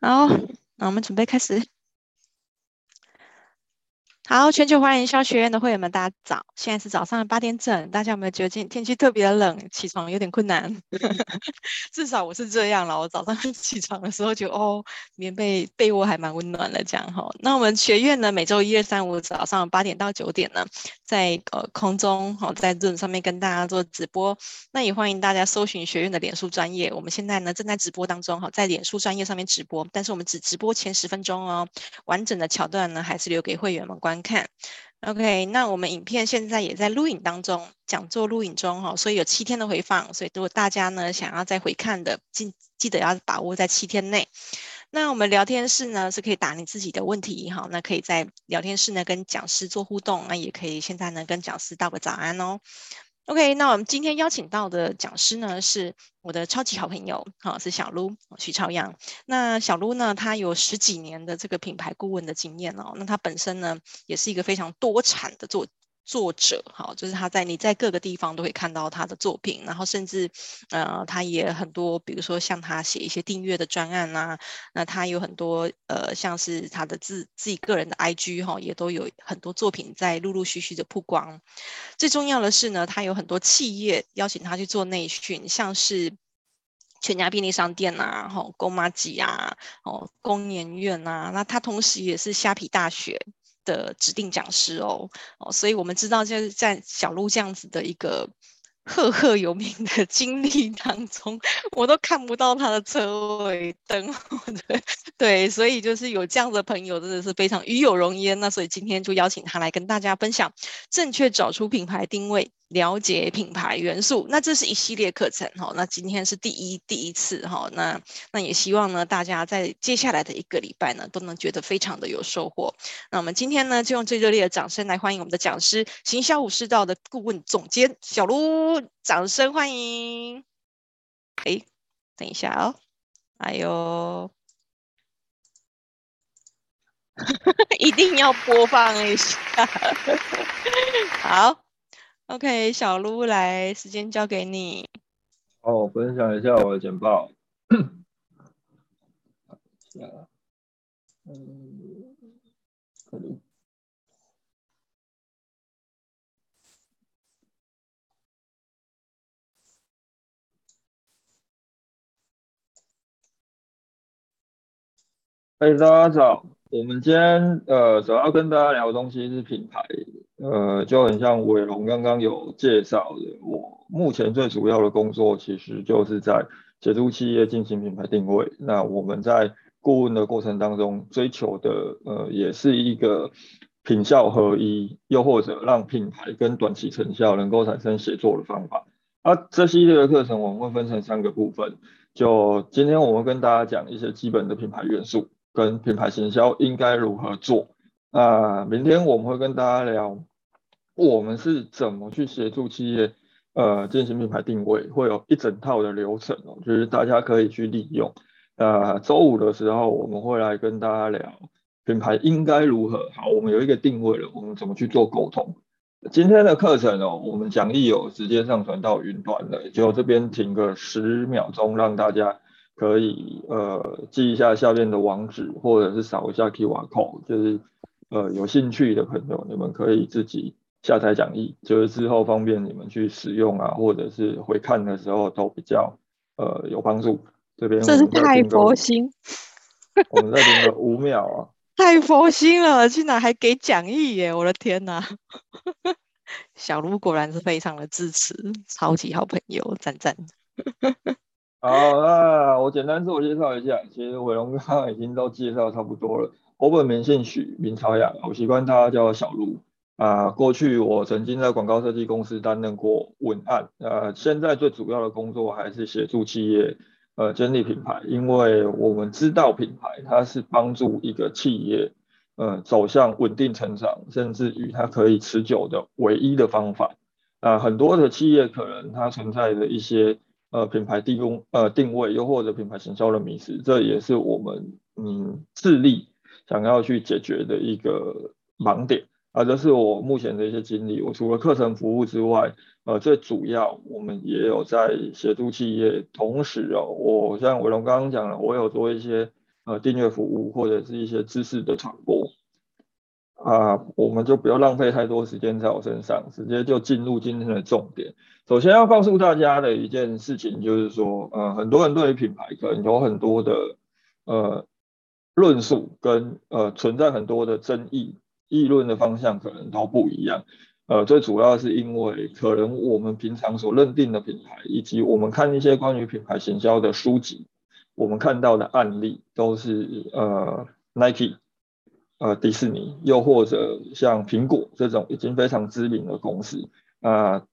好，那我们准备开始。好，全球华人营销学院的会员们，大家早！现在是早上的八点整，大家有没有觉得今天气特别冷，起床有点困难？至少我是这样了，我早上 起床的时候就哦，棉被被窝还蛮温暖的，这样哈。那我们学院呢，每周一、二、三、五早上八点到九点呢，在呃空中哈，在 Zoom 上面跟大家做直播。那也欢迎大家搜寻学院的脸书专业，我们现在呢正在直播当中哈，在脸书专业上面直播，但是我们只直播前十分钟哦，完整的桥段呢还是留给会员们观。看，OK，那我们影片现在也在录影当中，讲座录影中哈，所以有七天的回放，所以如果大家呢想要再回看的，记记得要把握在七天内。那我们聊天室呢是可以打你自己的问题哈，那可以在聊天室呢跟讲师做互动，那也可以现在呢跟讲师道个早安哦。OK，那我们今天邀请到的讲师呢，是我的超级好朋友，好，是小卢徐朝阳。那小卢呢，他有十几年的这个品牌顾问的经验哦。那他本身呢，也是一个非常多产的作作者，哈，就是他在你在各个地方都可以看到他的作品，然后甚至呃，他也很多，比如说像他写一些订阅的专案啊，那他有很多呃，像是他的自自己个人的 IG 哈，也都有很多作品在陆陆续续的曝光。最重要的是呢，他有很多企业邀请他去做内训，像是全家便利商店呐，吼，购麻吉啊，哦，工研院呐，那他同时也是虾皮大学的指定讲师哦，哦，所以我们知道，就是在小鹿这样子的一个赫赫有名的 经历当中，我都看不到他的车尾灯，对对，所以就是有这样的朋友真的是非常与有荣焉。那所以今天就邀请他来跟大家分享正确找出品牌定位。了解品牌元素，那这是一系列课程哈。那今天是第一第一次哈。那那也希望呢，大家在接下来的一个礼拜呢，都能觉得非常的有收获。那我们今天呢，就用最热烈的掌声来欢迎我们的讲师，行销武士道的顾问总监小卢，掌声欢迎。哎，等一下哦，哎呦，一定要播放一下，好。OK，小鹿来，时间交给你。哦，分享一下我的简报。嗯，大家早。我们今天呃，主要跟大家聊的东西是品牌。呃，就很像伟龙刚刚有介绍的，我目前最主要的工作其实就是在协助企业进行品牌定位。那我们在顾问的过程当中追求的，呃，也是一个品效合一，又或者让品牌跟短期成效能够产生协作的方法。啊，这系列的课程我们会分成三个部分。就今天我们跟大家讲一些基本的品牌元素，跟品牌行销应该如何做。那明天我们会跟大家聊。我们是怎么去协助企业呃进行品牌定位，会有一整套的流程哦，就是大家可以去利用。呃，周五的时候我们会来跟大家聊品牌应该如何。好，我们有一个定位了，我们怎么去做沟通？今天的课程哦，我们讲义有直接上传到云端的，就这边停个十秒钟，让大家可以呃记一下下面的网址，或者是扫一下 QR code，就是呃有兴趣的朋友，你们可以自己。下载讲义，就是之后方便你们去使用啊，或者是回看的时候都比较呃有帮助。这边这是太佛心，我们再停个五秒啊！太佛心了，竟然还给讲义耶！我的天哪，小卢果然是非常的支持，超级好朋友，赞赞。好，那我简单自我介绍一下，其实伟龙刚刚已经都介绍差不多了。我本名姓许，名朝阳，我习惯大家叫小噜。啊，过去我曾经在广告设计公司担任过文案，呃，现在最主要的工作还是协助企业呃建立品牌，因为我们知道品牌它是帮助一个企业呃走向稳定成长，甚至于它可以持久的唯一的方法。啊、很多的企业可能它存在的一些呃品牌定位呃定位，又或者品牌行销的迷失，这也是我们嗯致力想要去解决的一个盲点。啊，这是我目前的一些经历。我除了课程服务之外，呃，最主要我们也有在协助企业。同时哦，我像伟龙刚刚讲了，我有做一些呃订阅服务或者是一些知识的传播。啊，我们就不要浪费太多时间在我身上，直接就进入今天的重点。首先要告诉大家的一件事情就是说，呃，很多人对于品牌可能有很多的呃论述跟呃存在很多的争议，议论的方向可能都不一样。呃，最主要是因为可能我们平常所认定的品牌，以及我们看一些关于品牌行销的书籍，我们看到的案例都是呃 Nike。呃，迪士尼，又或者像苹果这种已经非常知名的公司，啊、呃，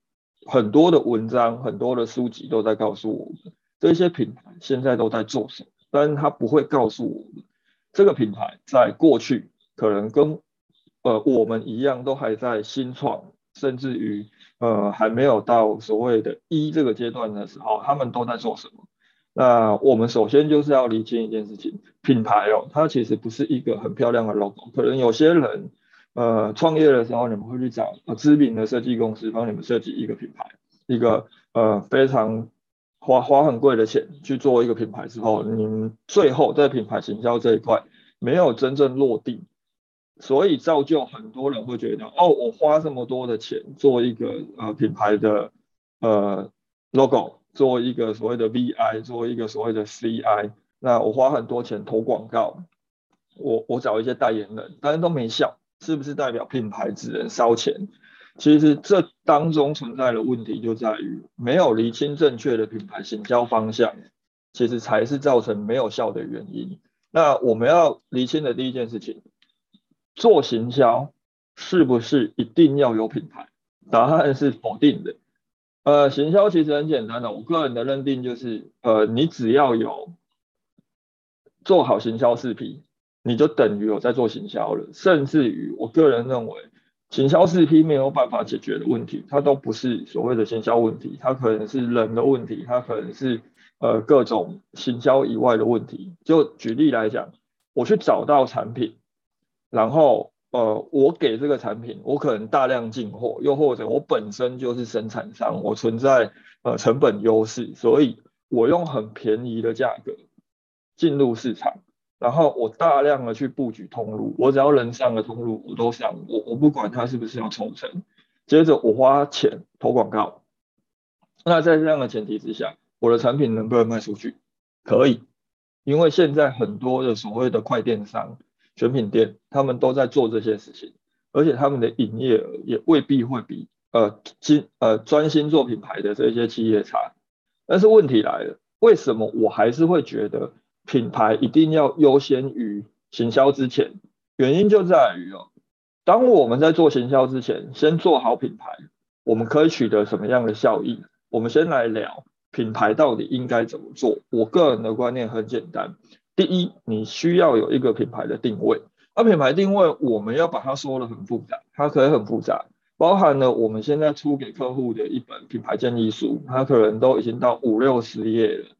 很多的文章、很多的书籍都在告诉我们，这些品牌现在都在做什么，但是它不会告诉我们，这个品牌在过去可能跟呃我们一样，都还在新创，甚至于呃还没有到所谓的一这个阶段的时候，他们都在做什么。那我们首先就是要厘清一件事情，品牌哦，它其实不是一个很漂亮的 logo。可能有些人，呃，创业的时候，你们会去找知名的设计公司帮你们设计一个品牌，一个呃非常花花很贵的钱去做一个品牌之后，你最后在品牌行销这一块没有真正落地，所以造就很多人会觉得，哦，我花这么多的钱做一个呃品牌的呃 logo。做一个所谓的 VI，做一个所谓的 CI，那我花很多钱投广告，我我找一些代言人，但是都没效，是不是代表品牌只能烧钱？其实这当中存在的问题就在于没有厘清正确的品牌行销方向，其实才是造成没有效的原因。那我们要厘清的第一件事情，做行销是不是一定要有品牌？答案是否定的。呃，行销其实很简单的，我个人的认定就是，呃，你只要有做好行销视频你就等于有在做行销了。甚至于，我个人认为，行销四 P 没有办法解决的问题，它都不是所谓的行销问题，它可能是人的问题，它可能是呃各种行销以外的问题。就举例来讲，我去找到产品，然后。呃，我给这个产品，我可能大量进货，又或者我本身就是生产商，我存在呃成本优势，所以我用很便宜的价格进入市场，然后我大量的去布局通路，我只要能上的通路我都上，我我不管它是不是要抽成，接着我花钱投广告，那在这样的前提之下，我的产品能不能卖出去？可以，因为现在很多的所谓的快电商。选品店，他们都在做这些事情，而且他们的营业额也未必会比呃专呃专心做品牌的这些企业差。但是问题来了，为什么我还是会觉得品牌一定要优先于行销之前？原因就在于哦，当我们在做行销之前，先做好品牌，我们可以取得什么样的效益？我们先来聊品牌到底应该怎么做。我个人的观念很简单。第一，你需要有一个品牌的定位，而品牌定位我们要把它说的很复杂，它可以很复杂，包含了我们现在出给客户的一本品牌建议书，它可能都已经到五六十页了。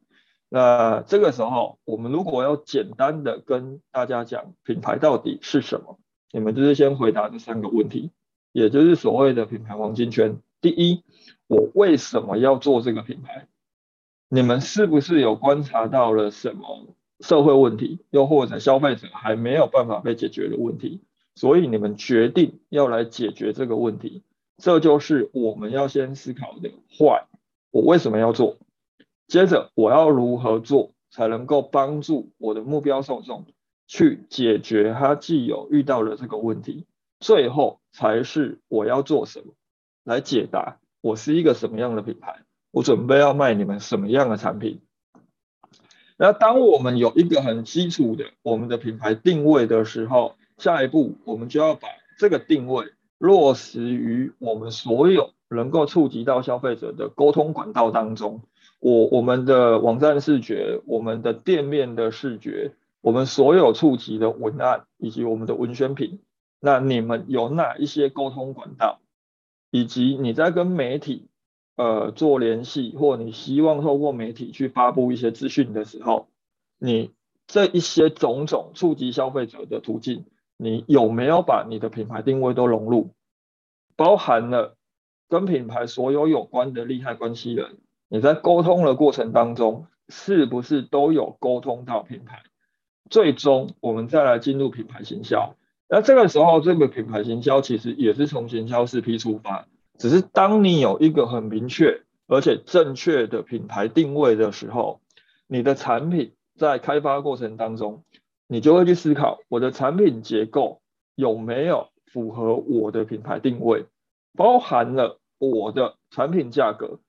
那这个时候，我们如果要简单的跟大家讲品牌到底是什么，你们就是先回答这三个问题，也就是所谓的品牌黄金圈。第一，我为什么要做这个品牌？你们是不是有观察到了什么？社会问题，又或者消费者还没有办法被解决的问题，所以你们决定要来解决这个问题，这就是我们要先思考的。坏，我为什么要做？接着我要如何做才能够帮助我的目标受众去解决他既有遇到的这个问题？最后才是我要做什么来解答我是一个什么样的品牌，我准备要卖你们什么样的产品。那当我们有一个很基础的我们的品牌定位的时候，下一步我们就要把这个定位落实于我们所有能够触及到消费者的沟通管道当中。我我们的网站视觉、我们的店面的视觉、我们所有触及的文案以及我们的文宣品，那你们有哪一些沟通管道？以及你在跟媒体。呃，做联系，或你希望透过媒体去发布一些资讯的时候，你这一些种种触及消费者的途径，你有没有把你的品牌定位都融入？包含了跟品牌所有有关的利害关系人，你在沟通的过程当中，是不是都有沟通到品牌？最终我们再来进入品牌行销。那这个时候，这个品牌行销其实也是从行销四 P 出发，只是当你有一个很明确而且正确的品牌定位的时候，你的产品在开发过程当中，你就会去思考我的产品结构有没有符合我的品牌定位，包含了我的产品价格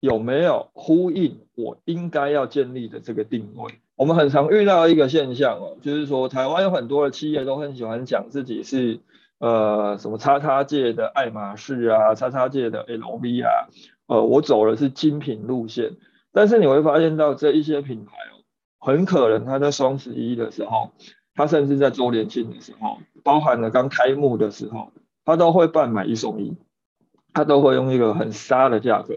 有没有呼应我应该要建立的这个定位。我们很常遇到一个现象哦，就是说台湾有很多的企业都很喜欢讲自己是呃什么叉叉界的爱马仕啊，叉叉界的 LV 啊，呃，我走的是精品路线。但是你会发现到这一些品牌哦，很可能它在双十一的时候，它甚至在周年庆的时候，包含了刚开幕的时候，它都会办买一送一，它都会用一个很杀的价格，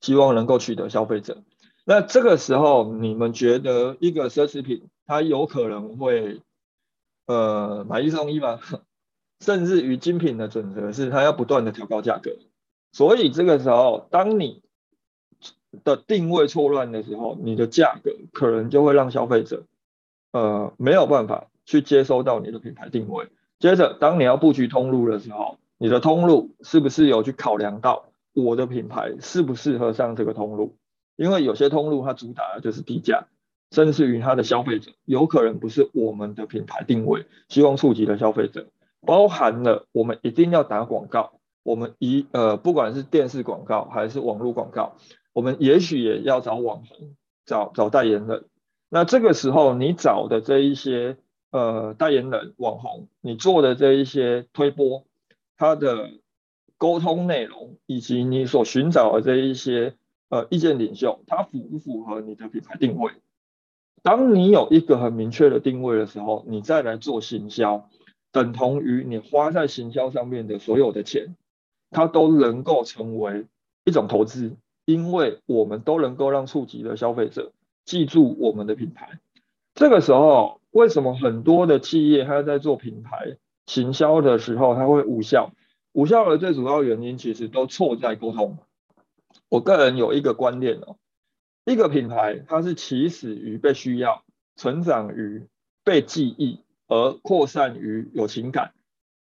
希望能够取得消费者。那这个时候，你们觉得一个奢侈品它有可能会呃买一送一吗？甚至于精品的准则是它要不断的调高价格。所以这个时候，当你的定位错乱的时候，你的价格可能就会让消费者呃没有办法去接收到你的品牌定位。接着，当你要布局通路的时候，你的通路是不是有去考量到我的品牌适不适合上这个通路？因为有些通路它主打的就是低价，甚至于它的消费者有可能不是我们的品牌定位，希望触及的消费者，包含了我们一定要打广告，我们一呃不管是电视广告还是网络广告，我们也许也要找网红，找找代言人。那这个时候你找的这一些呃代言人、网红，你做的这一些推播，它的沟通内容以及你所寻找的这一些。呃，意见领袖，它符不符合你的品牌定位？当你有一个很明确的定位的时候，你再来做行销，等同于你花在行销上面的所有的钱，它都能够成为一种投资，因为我们都能够让触及的消费者记住我们的品牌。这个时候，为什么很多的企业它在做品牌行销的时候，它会无效？无效的最主要原因，其实都错在沟通。我个人有一个观念哦，一个品牌它是起始于被需要，成长于被记忆，而扩散于有情感。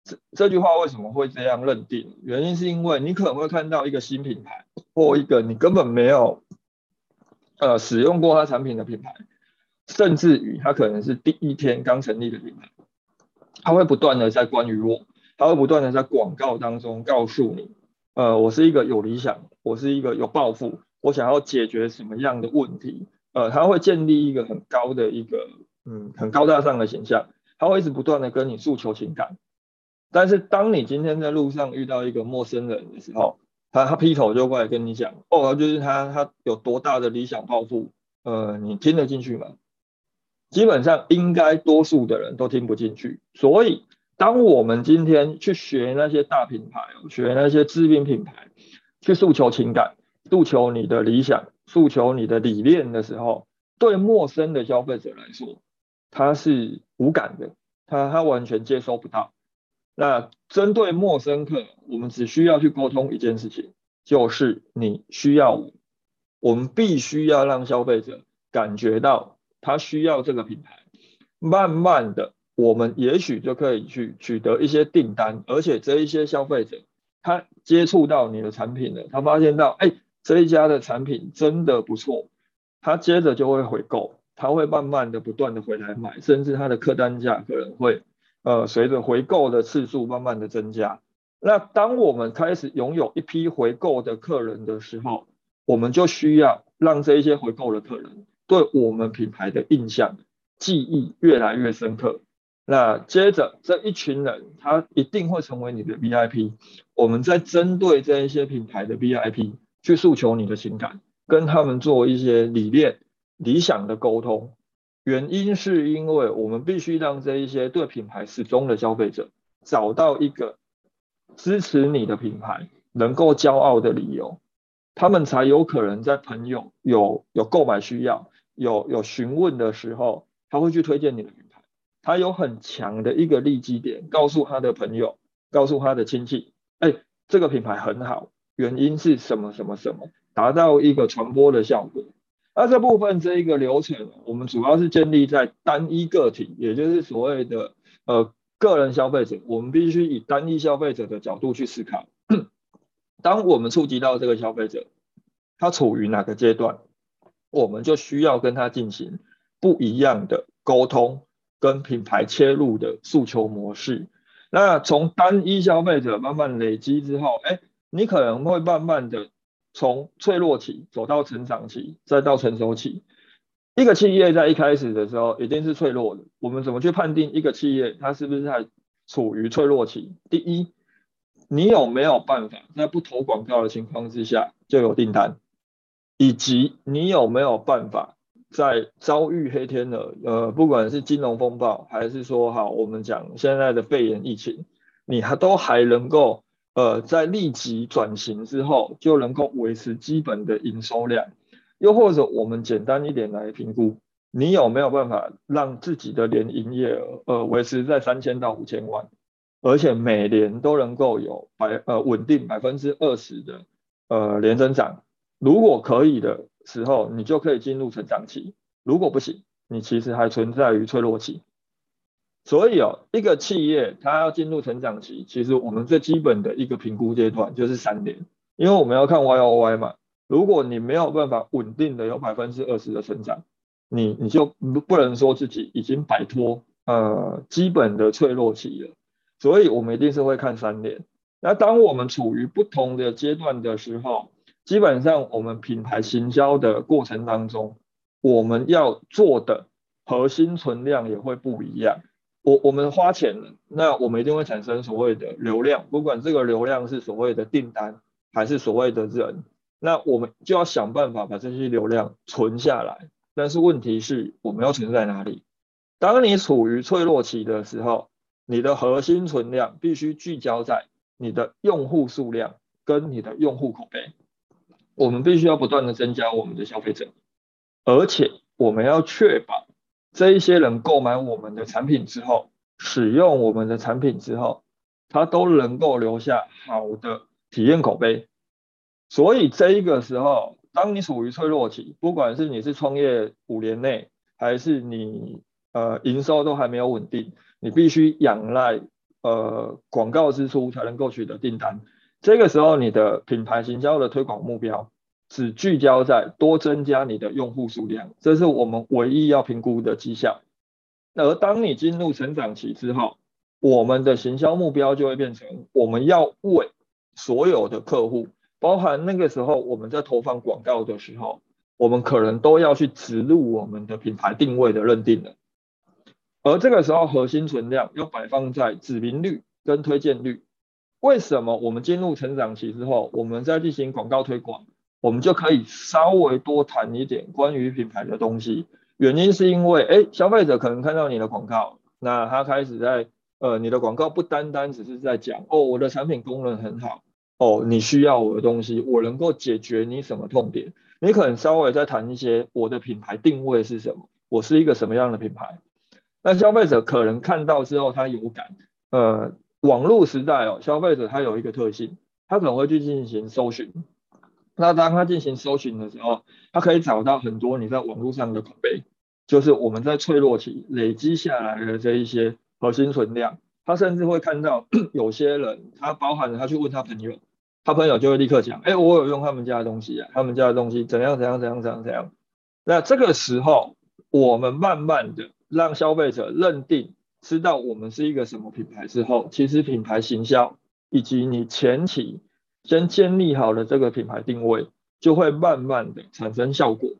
这这句话为什么会这样认定？原因是因为你可能会看到一个新品牌，或一个你根本没有呃使用过它产品的品牌，甚至于它可能是第一天刚成立的品牌，它会不断的在关于我，他会不断的在广告当中告诉你。呃，我是一个有理想，我是一个有抱负，我想要解决什么样的问题？呃，他会建立一个很高的一个，嗯，很高大上的形象，他会一直不断的跟你诉求情感。但是当你今天在路上遇到一个陌生人的时候，他他劈头就过来跟你讲，哦，就是他他有多大的理想抱负，呃，你听得进去吗？基本上应该多数的人都听不进去，所以。当我们今天去学那些大品牌，学那些知名品牌，去诉求情感、诉求你的理想、诉求你的理念的时候，对陌生的消费者来说，他是无感的，他他完全接收不到。那针对陌生客，我们只需要去沟通一件事情，就是你需要我，们必须要让消费者感觉到他需要这个品牌，慢慢的。我们也许就可以去取得一些订单，而且这一些消费者他接触到你的产品了，他发现到，哎，这一家的产品真的不错，他接着就会回购，他会慢慢的不断的回来买，甚至他的客单价可能会，呃，随着回购的次数慢慢的增加。那当我们开始拥有一批回购的客人的时候，我们就需要让这一些回购的客人对我们品牌的印象记忆越来越深刻。那接着这一群人，他一定会成为你的 VIP。我们在针对这一些品牌的 VIP 去诉求你的情感，跟他们做一些理念、理想的沟通。原因是因为我们必须让这一些对品牌始终的消费者找到一个支持你的品牌能够骄傲的理由，他们才有可能在朋友有有购买需要、有有询问的时候，他会去推荐你的品牌。他有很强的一个利基点，告诉他的朋友，告诉他的亲戚，哎，这个品牌很好，原因是什么什么什么，达到一个传播的效果。那这部分这一个流程，我们主要是建立在单一个体，也就是所谓的呃个人消费者，我们必须以单一消费者的角度去思考。当我们触及到这个消费者，他处于哪个阶段，我们就需要跟他进行不一样的沟通，跟品牌切入的诉求模式。那从单一消费者慢慢累积之后，哎，你可能会慢慢的从脆弱期走到成长期，再到成熟期。一个企业在一开始的时候一定是脆弱的。我们怎么去判定一个企业它是不是在处于脆弱期？第一，你有没有办法在不投广告的情况之下就有订单？以及你有没有办法在遭遇黑天鹅，呃，不管是金融风暴，还是说好我们讲现在的肺炎疫情，你还都还能够呃在立即转型之后就能够维持基本的营收量？又或者我们简单一点来评估，你有没有办法让自己的年营业额呃维持在三千到五千万，而且每年都能够有百呃稳定百分之二十的呃年增长？如果可以的时候，你就可以进入成长期；如果不行，你其实还存在于脆弱期。所以哦，一个企业它要进入成长期，其实我们最基本的一个评估阶段就是三年，因为我们要看 YOY 嘛。如果你没有办法稳定的有百分之二十的成长，你你就不能说自己已经摆脱呃基本的脆弱期了。所以我们一定是会看三年。那当我们处于不同的阶段的时候，基本上，我们品牌行销的过程当中，我们要做的核心存量也会不一样。我我们花钱，那我们一定会产生所谓的流量，不管这个流量是所谓的订单还是所谓的人，那我们就要想办法把这些流量存下来。但是问题是，我们要存在哪里？当你处于脆弱期的时候，你的核心存量必须聚焦在你的用户数量跟你的用户口碑。我们必须要不断的增加我们的消费者，而且我们要确保这一些人购买我们的产品之后，使用我们的产品之后，他都能够留下好的体验口碑。所以这一个时候，当你处于脆弱期，不管是你是创业五年内，还是你呃营收都还没有稳定，你必须仰赖呃广告支出才能够取得订单。这个时候，你的品牌行销的推广目标只聚焦在多增加你的用户数量，这是我们唯一要评估的绩效。而当你进入成长期之后，我们的行销目标就会变成，我们要为所有的客户，包含那个时候我们在投放广告的时候，我们可能都要去植入我们的品牌定位的认定了。而这个时候，核心存量要摆放在指名率跟推荐率。为什么我们进入成长期之后，我们在进行广告推广，我们就可以稍微多谈一点关于品牌的东西？原因是因为，哎，消费者可能看到你的广告，那他开始在，呃，你的广告不单单只是在讲，哦，我的产品功能很好，哦，你需要我的东西，我能够解决你什么痛点？你可能稍微再谈一些，我的品牌定位是什么？我是一个什么样的品牌？那消费者可能看到之后，他有感，呃。网络时代哦，消费者他有一个特性，他可能会去进行搜寻。那当他进行搜寻的时候，他可以找到很多你在网络上的口碑，就是我们在脆弱期累积下来的这一些核心存量。他甚至会看到 有些人，他包含了他去问他朋友，他朋友就会立刻讲：“哎，我有用他们家的东西啊，他们家的东西怎样怎样怎样怎样怎样。”那这个时候，我们慢慢的让消费者认定。知道我们是一个什么品牌之后，其实品牌行销以及你前期先建立好了这个品牌定位，就会慢慢的产生效果，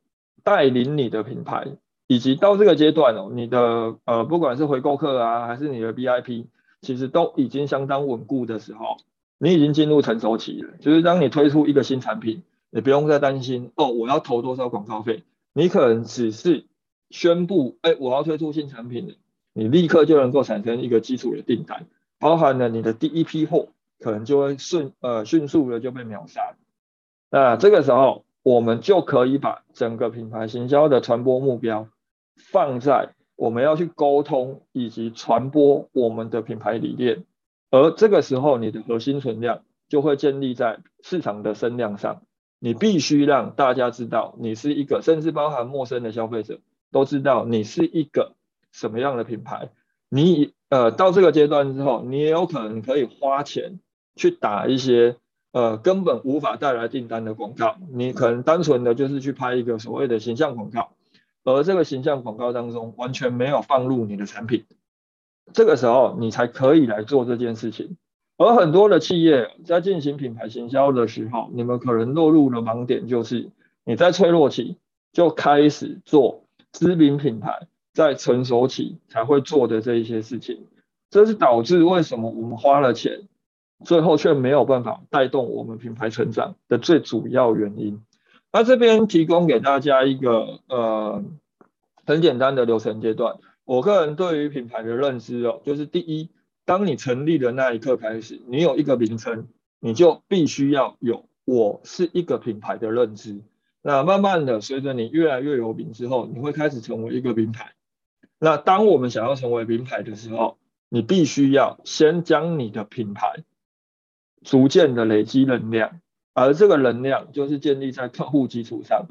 带领你的品牌，以及到这个阶段哦，你的呃不管是回购客啊，还是你的 VIP，其实都已经相当稳固的时候，你已经进入成熟期了。就是当你推出一个新产品，你不用再担心哦，我要投多少广告费，你可能只是宣布，哎，我要推出新产品。你立刻就能够产生一个基础的订单，包含了你的第一批货，可能就会迅呃迅速的就被秒杀。那这个时候，我们就可以把整个品牌行销的传播目标放在我们要去沟通以及传播我们的品牌理念，而这个时候你的核心存量就会建立在市场的声量上。你必须让大家知道你是一个，甚至包含陌生的消费者都知道你是一个什么样的品牌。你呃到这个阶段之后，你也有可能可以花钱去打一些呃根本无法带来订单的广告。你可能单纯的就是去拍一个所谓的形象广告，而这个形象广告当中完全没有放入你的产品。这个时候你才可以来做这件事情。而很多的企业在进行品牌行销的时候，你们可能落入的盲点就是你在脆弱期就开始做知名品牌在成熟期才会做的这一些事情，这是导致为什么我们花了钱，最后却没有办法带动我们品牌成长的最主要原因。那这边提供给大家一个呃很简单的流程阶段，我个人对于品牌的认知哦，就是第一。当你成立的那一刻开始，你有一个名称，你就必须要有我是一个品牌的认知。那慢慢的，随着你越来越有名之后，你会开始成为一个品牌。那当我们想要成为名牌的时候，你必须要先将你的品牌逐渐的累积能量，而这个能量就是建立在客户基础上。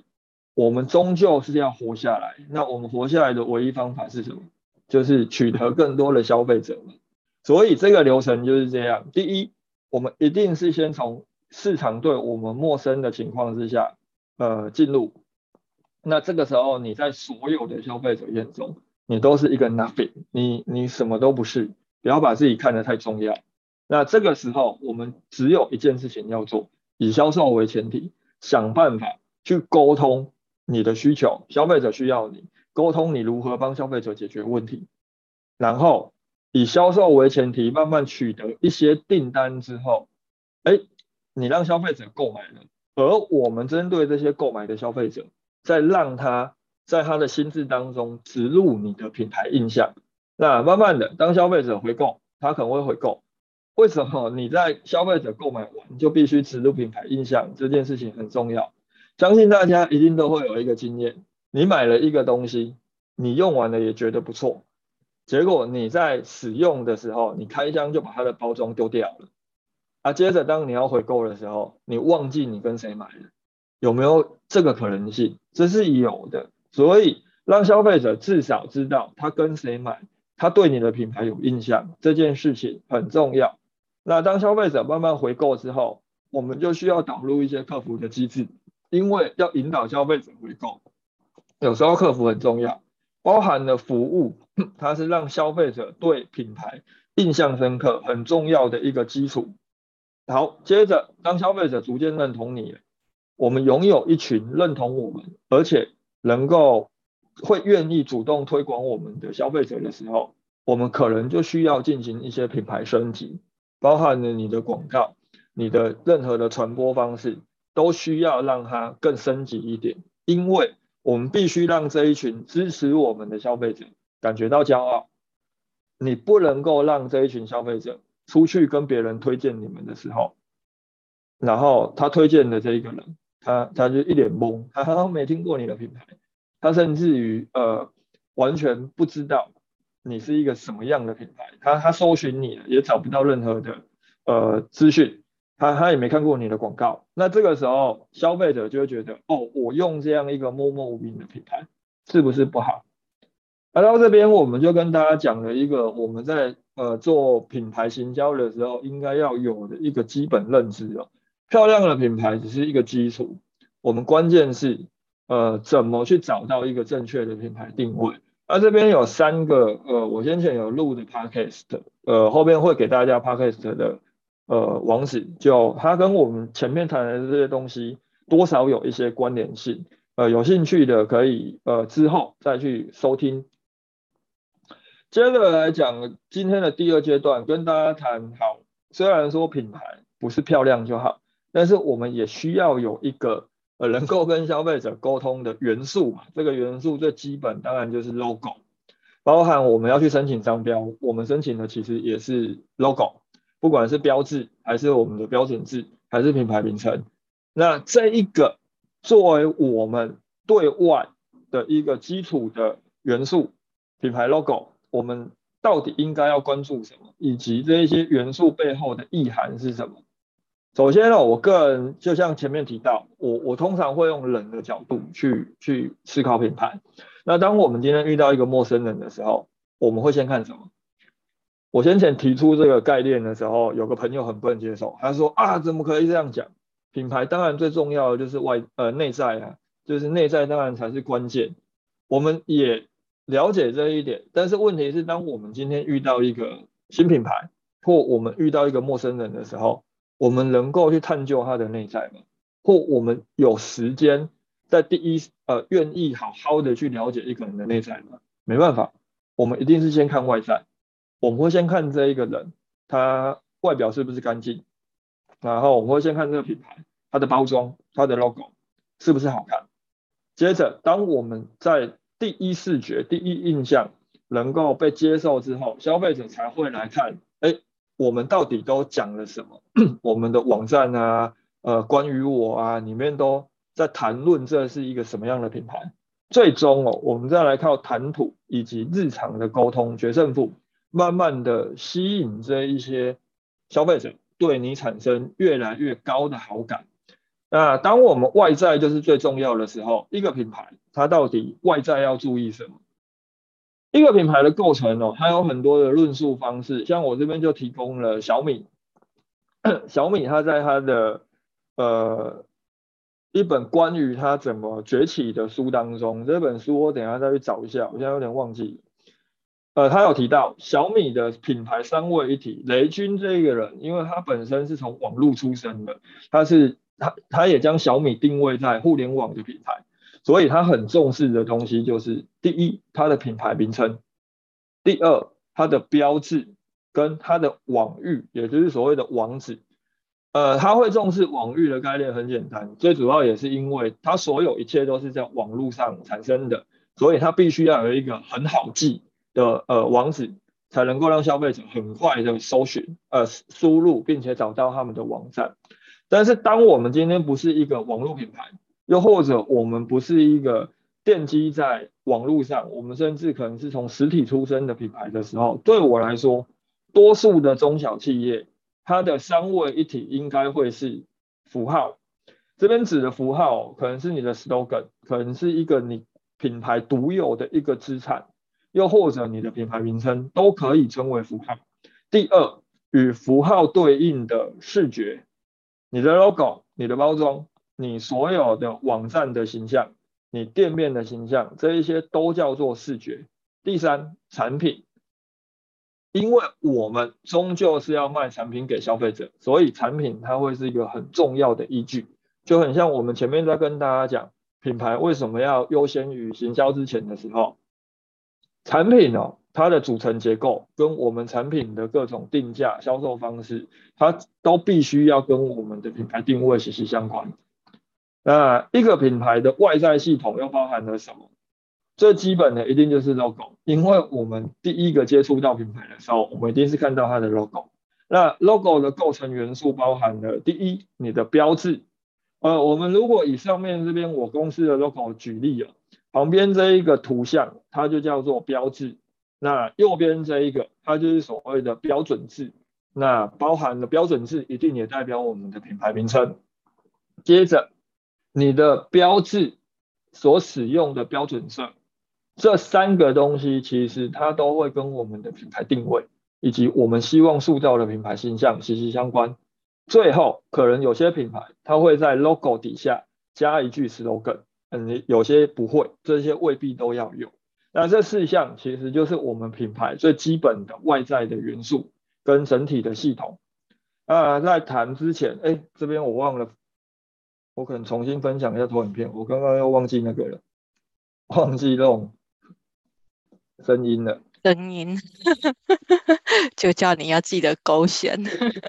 我们终究是要活下来，那我们活下来的唯一方法是什么？就是取得更多的消费者。所以这个流程就是这样。第一，我们一定是先从市场对我们陌生的情况之下，呃，进入。那这个时候，你在所有的消费者眼中，你都是一个 nothing，你你什么都不是。不要把自己看得太重要。那这个时候，我们只有一件事情要做，以销售为前提，想办法去沟通你的需求，消费者需要你，沟通你如何帮消费者解决问题，然后。以销售为前提，慢慢取得一些订单之后，哎，你让消费者购买了，而我们针对这些购买的消费者，再让他在他的心智当中植入你的品牌印象。那慢慢的，当消费者回购，他可能会回购。为什么你在消费者购买完就必须植入品牌印象？这件事情很重要。相信大家一定都会有一个经验，你买了一个东西，你用完了也觉得不错。结果你在使用的时候，你开箱就把它的包装丢掉了，啊，接着当你要回购的时候，你忘记你跟谁买了，有没有这个可能性？这是有的，所以让消费者至少知道他跟谁买，他对你的品牌有印象，这件事情很重要。那当消费者慢慢回购之后，我们就需要导入一些客服的机制，因为要引导消费者回购，有时候客服很重要。包含了服务，它是让消费者对品牌印象深刻很重要的一个基础。好，接着当消费者逐渐认同你，我们拥有一群认同我们，而且能够会愿意主动推广我们的消费者的时候，我们可能就需要进行一些品牌升级，包含了你的广告、你的任何的传播方式，都需要让它更升级一点，因为。我们必须让这一群支持我们的消费者感觉到骄傲。你不能够让这一群消费者出去跟别人推荐你们的时候，然后他推荐的这一个人，他他就一脸懵，他好像没听过你的品牌，他甚至于呃完全不知道你是一个什么样的品牌，他他搜寻你也找不到任何的呃资讯。他他也没看过你的广告，那这个时候消费者就会觉得，哦，我用这样一个默默无名的品牌是不是不好？来到这边，我们就跟大家讲了一个我们在呃做品牌行销的时候应该要有的一个基本认知哦。漂亮的品牌只是一个基础，我们关键是呃怎么去找到一个正确的品牌定位。那这边有三个呃，我先前有录的 podcast，呃后边会给大家 podcast 的。呃，网址就它跟我们前面谈的这些东西多少有一些关联性，呃，有兴趣的可以呃之后再去收听。接着来讲今天的第二阶段，跟大家谈好，虽然说品牌不是漂亮就好，但是我们也需要有一个呃能够跟消费者沟通的元素嘛。这个元素最基本当然就是 logo，包含我们要去申请商标，我们申请的其实也是 logo。不管是标志，还是我们的标准字，还是品牌名称，那这一个作为我们对外的一个基础的元素，品牌 logo，我们到底应该要关注什么，以及这一些元素背后的意涵是什么？首先呢，我个人就像前面提到，我我通常会用人的角度去去思考品牌。那当我们今天遇到一个陌生人的时候，我们会先看什么？我先前提出这个概念的时候，有个朋友很不能接受，他说啊，怎么可以这样讲？品牌当然最重要的就是外呃内在啊，就是内在当然才是关键。我们也了解这一点，但是问题是，当我们今天遇到一个新品牌，或我们遇到一个陌生人的时候，我们能够去探究他的内在吗？或我们有时间在第一呃愿意好好的去了解一个人的内在吗？没办法，我们一定是先看外在，我们会先看这一个人，他外表是不是干净，然后我们会先看这个品牌，它的包装，它的 logo 是不是好看。接着，当我们在第一视觉、第一印象能够被接受之后，消费者才会来看，我们到底都讲了什么？我们的网站啊，呃，关于我啊，里面都在谈论这是一个什么样的品牌。最终哦，我们再来靠谈吐以及日常的沟通决胜负，慢慢的吸引这一些消费者对你产生越来越高的好感。那当我们外在就是最重要的时候，一个品牌它到底外在要注意什么？一个品牌的构成哦，它有很多的论述方式，像我这边就提供了小米，小米它在它的呃一本关于它怎么崛起的书当中，这本书我等下再去找一下，我现在有点忘记。呃，他有提到小米的品牌三位一体，雷军这个人，因为他本身是从网络出身的，他是。他他也将小米定位在互联网的品牌，所以他很重视的东西就是第一，它的品牌名称；第二，它的标志跟它的网域，也就是所谓的网址。呃，他会重视网域的概念很简单，最主要也是因为它所有一切都是在网络上产生的，所以它必须要有一个很好记的呃网址，才能够让消费者很快的搜寻呃输入，并且找到他们的网站。但是，当我们今天不是一个网络品牌，又或者我们不是一个奠基在网络上，我们甚至可能是从实体出身的品牌的时候，对我来说，多数的中小企业，它的三位一体应该会是符号。这边指的符号，可能是你的 slogan，可能是一个你品牌独有的一个资产，又或者你的品牌名称都可以称为符号。第二，与符号对应的视觉。你的 logo、你的包装、你所有的网站的形象、你店面的形象，这一些都叫做视觉。第三，产品，因为我们终究是要卖产品给消费者，所以产品它会是一个很重要的依据。就很像我们前面在跟大家讲，品牌为什么要优先于行销之前的时候，产品哦。它的组成结构跟我们产品的各种定价、销售方式，它都必须要跟我们的品牌定位息息相关。那一个品牌的外在系统又包含了什么？最基本的一定就是 logo，因为我们第一个接触到品牌的时候，我们一定是看到它的 logo。那 logo 的构成元素包含了第一，你的标志。呃，我们如果以上面这边我公司的 logo 举例啊，旁边这一个图像，它就叫做标志。那右边这一个，它就是所谓的标准字，那包含了标准字，一定也代表我们的品牌名称。接着，你的标志所使用的标准色，这三个东西其实它都会跟我们的品牌定位以及我们希望塑造的品牌形象息息相关。最后，可能有些品牌它会在 logo 底下加一句 slogan，嗯，有些不会，这些未必都要有。那这四项其实就是我们品牌最基本的外在的元素跟整体的系统。啊，在谈之前，哎，这边我忘了，我可能重新分享一下投影片，我刚刚又忘记那个了，忘记那种声音了。声音，就叫你要记得勾选，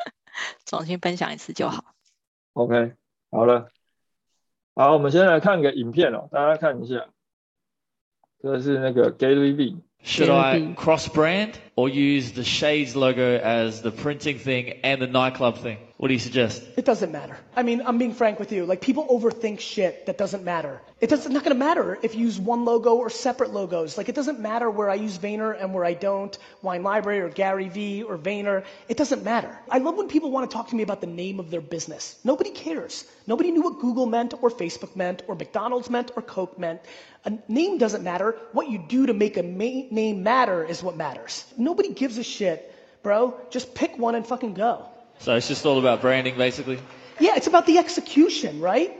重新分享一次就好。OK，好了，好，我们先来看个影片哦，大家看一下。这是那个 Gary V。Should I cross brand or use the Shades logo as the printing thing and the nightclub thing? What do you suggest? It doesn't matter. I mean, I'm being frank with you. Like, people overthink shit that doesn't matter. It doesn't, not gonna matter if you use one logo or separate logos. Like, it doesn't matter where I use Vayner and where I don't, Wine Library or Gary Vee or Vayner. It doesn't matter. I love when people wanna talk to me about the name of their business. Nobody cares. Nobody knew what Google meant or Facebook meant or McDonald's meant or Coke meant. A name doesn't matter. What you do to make a ma- name matter is what matters. Nobody gives a shit, bro. Just pick one and fucking go. So it's just all about branding, basically. Yeah, it's about the execution, right?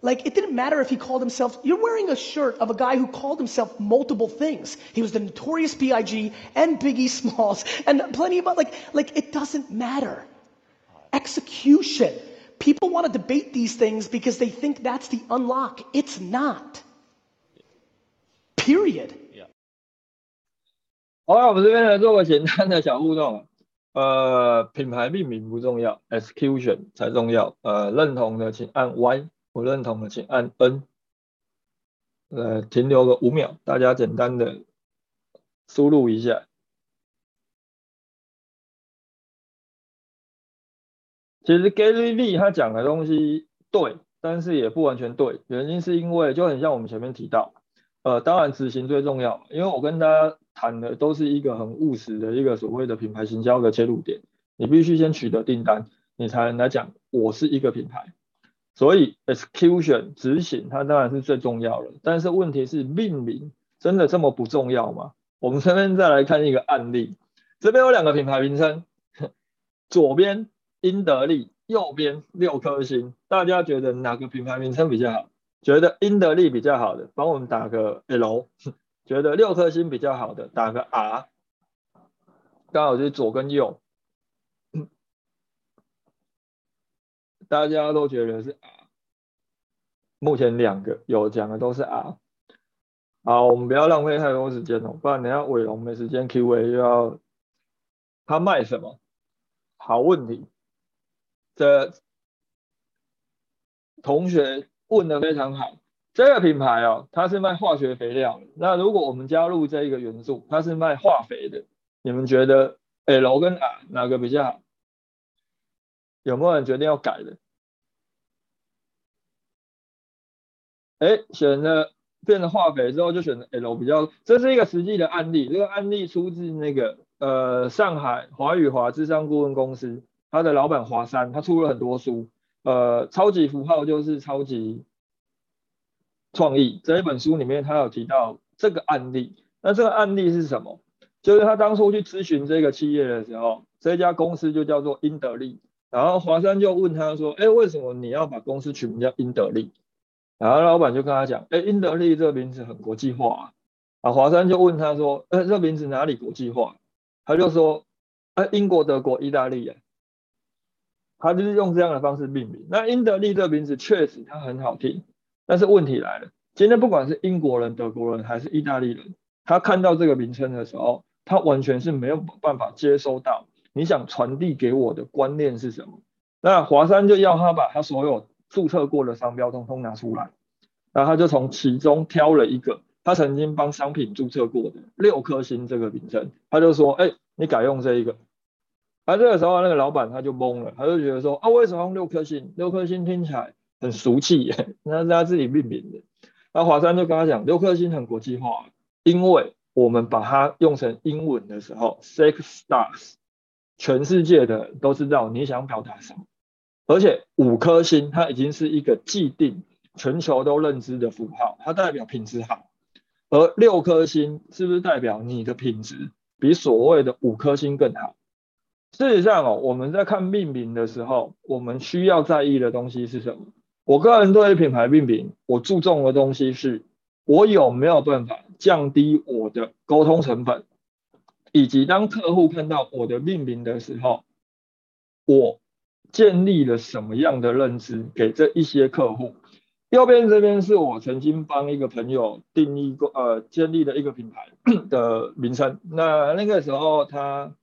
Like, it didn't matter if he called himself, you're wearing a shirt of a guy who called himself multiple things. He was the notorious B.I.G. and Biggie Smalls and plenty of, like, like, it doesn't matter. Execution. People want to debate these things because they think that's the unlock. It's not. Period. 好，我们这边来做个简单的小互动。呃，品牌命名不重要，execution 才重要。呃，认同的请按 Y，不认同的请按 N。呃，停留个五秒，大家简单的输入一下。其实 Gary V 他讲的东西对，但是也不完全对，原因是因为就很像我们前面提到，呃，当然执行最重要，因为我跟大家。谈的都是一个很务实的一个所谓的品牌行销的切入点，你必须先取得订单，你才能来讲我是一个品牌。所以 execution 执行它当然是最重要的，但是问题是命名真的这么不重要吗？我们这边再来看一个案例，这边有两个品牌名称，左边英得利，右边六颗星，大家觉得哪个品牌名称比较好？觉得英得利比较好的，帮我们打个 L。觉得六颗星比较好的，打个 R，刚好就是左跟右，大家都觉得是 R，目前两个有讲的都是 R，好，我们不要浪费太多时间了，不然等下伟龙没时间 Q&A 又要他卖什么？好问题，这同学问的非常好。这个品牌哦，它是卖化学肥料。那如果我们加入这一个元素，它是卖化肥的，你们觉得 L 跟 R 哪个比较好？有没有人决定要改的？哎，选了变成化肥之后就选了 L 比较，这是一个实际的案例。这个案例出自那个呃上海华宇华智商顾问公司，他的老板华山，他出了很多书。呃，超级符号就是超级。创意这一本书里面，他有提到这个案例。那这个案例是什么？就是他当初去咨询这个企业的时候，这家公司就叫做英德利。然后华山就问他说：“哎，为什么你要把公司取名叫英德利？”然后老板就跟他讲：“哎，英德利这个名字很国际化啊。”啊，华山就问他说：“哎，这名字哪里国际化？”他就说：“哎，英国、德国、意大利啊。”他就是用这样的方式命名。那英德利这个名字确实它很好听。但是问题来了，今天不管是英国人、德国人还是意大利人，他看到这个名称的时候，他完全是没有办法接收到你想传递给我的观念是什么。那华山就要他把他所有注册过的商标通通拿出来，然后他就从其中挑了一个他曾经帮商品注册过的六颗星这个名称，他就说：“哎，你改用这一个。”而这个时候那个老板他就懵了，他就觉得说：“啊，为什么用六颗星？六颗星听起来……”很俗气耶，那是他自己命名的。那华山就跟他讲，六颗星很国际化，因为我们把它用成英文的时候，six stars，全世界的都知道你想表达什么。而且五颗星它已经是一个既定、全球都认知的符号，它代表品质好。而六颗星是不是代表你的品质比所谓的五颗星更好？事实上哦，我们在看命名的时候，我们需要在意的东西是什么？我个人对于品牌命名，我注重的东西是，我有没有办法降低我的沟通成本，以及当客户看到我的命名的时候，我建立了什么样的认知给这一些客户。右边这边是我曾经帮一个朋友定义过，呃，建立的一个品牌的名称。那那个时候他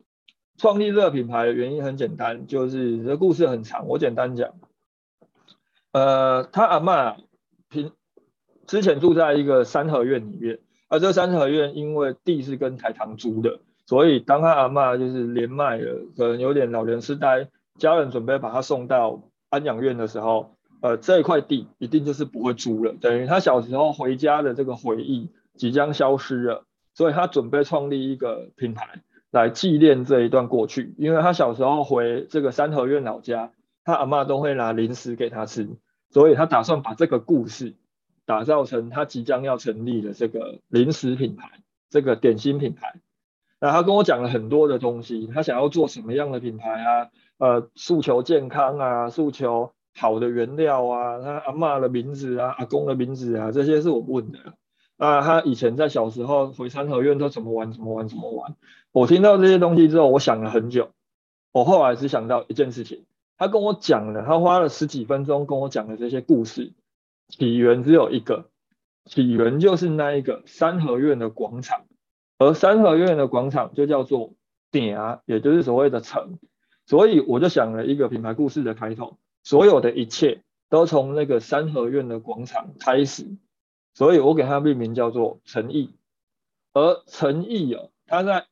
创立这个品牌的原因很简单，就是这故事很长，我简单讲。呃，他阿嬷平之前住在一个三合院里面，而这三合院因为地是跟台糖租的，所以当他阿嬷就是年迈了，可能有点老年痴呆，家人准备把他送到安养院的时候，呃，这一块地一定就是不会租了，等于他小时候回家的这个回忆即将消失了，所以他准备创立一个品牌来纪念这一段过去，因为他小时候回这个三合院老家，他阿嬷都会拿零食给他吃，所以他打算把这个故事打造成他即将要成立的这个零食品牌，这个点心品牌。那他跟我讲了很多的东西，他想要做什么样的品牌啊？呃，诉求健康啊，诉求好的原料啊，他阿嬷的名字啊，阿公的名字啊，这些是我问的。啊，他以前在小时候回三合院都怎么玩，怎么玩，怎么玩。我听到这些东西之后，我想了很久。我后来只想到一件事情，他跟我讲了，他花了十几分钟跟我讲的这些故事，起源只有一个，起源就是那一个三合院的广场。而三合院的广场就叫做点啊，也就是所谓的城，所以我就想了一个品牌故事的开头，所有的一切都从那个三合院的广场开始，所以我给它命名叫做诚意。而诚意哦，它在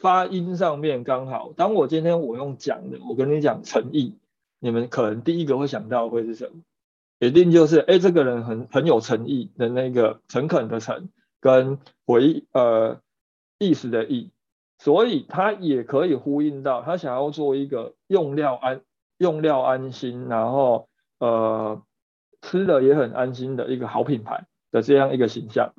发音上面刚好，当我今天我用讲的，我跟你讲诚意，你们可能第一个会想到会是什么？一定就是哎，这个人很很有诚意的那个诚恳的诚。跟回呃意思的意，所以他也可以呼应到他想要做一个用料安用料安心，然后呃吃的也很安心的一个好品牌的这样一个形象。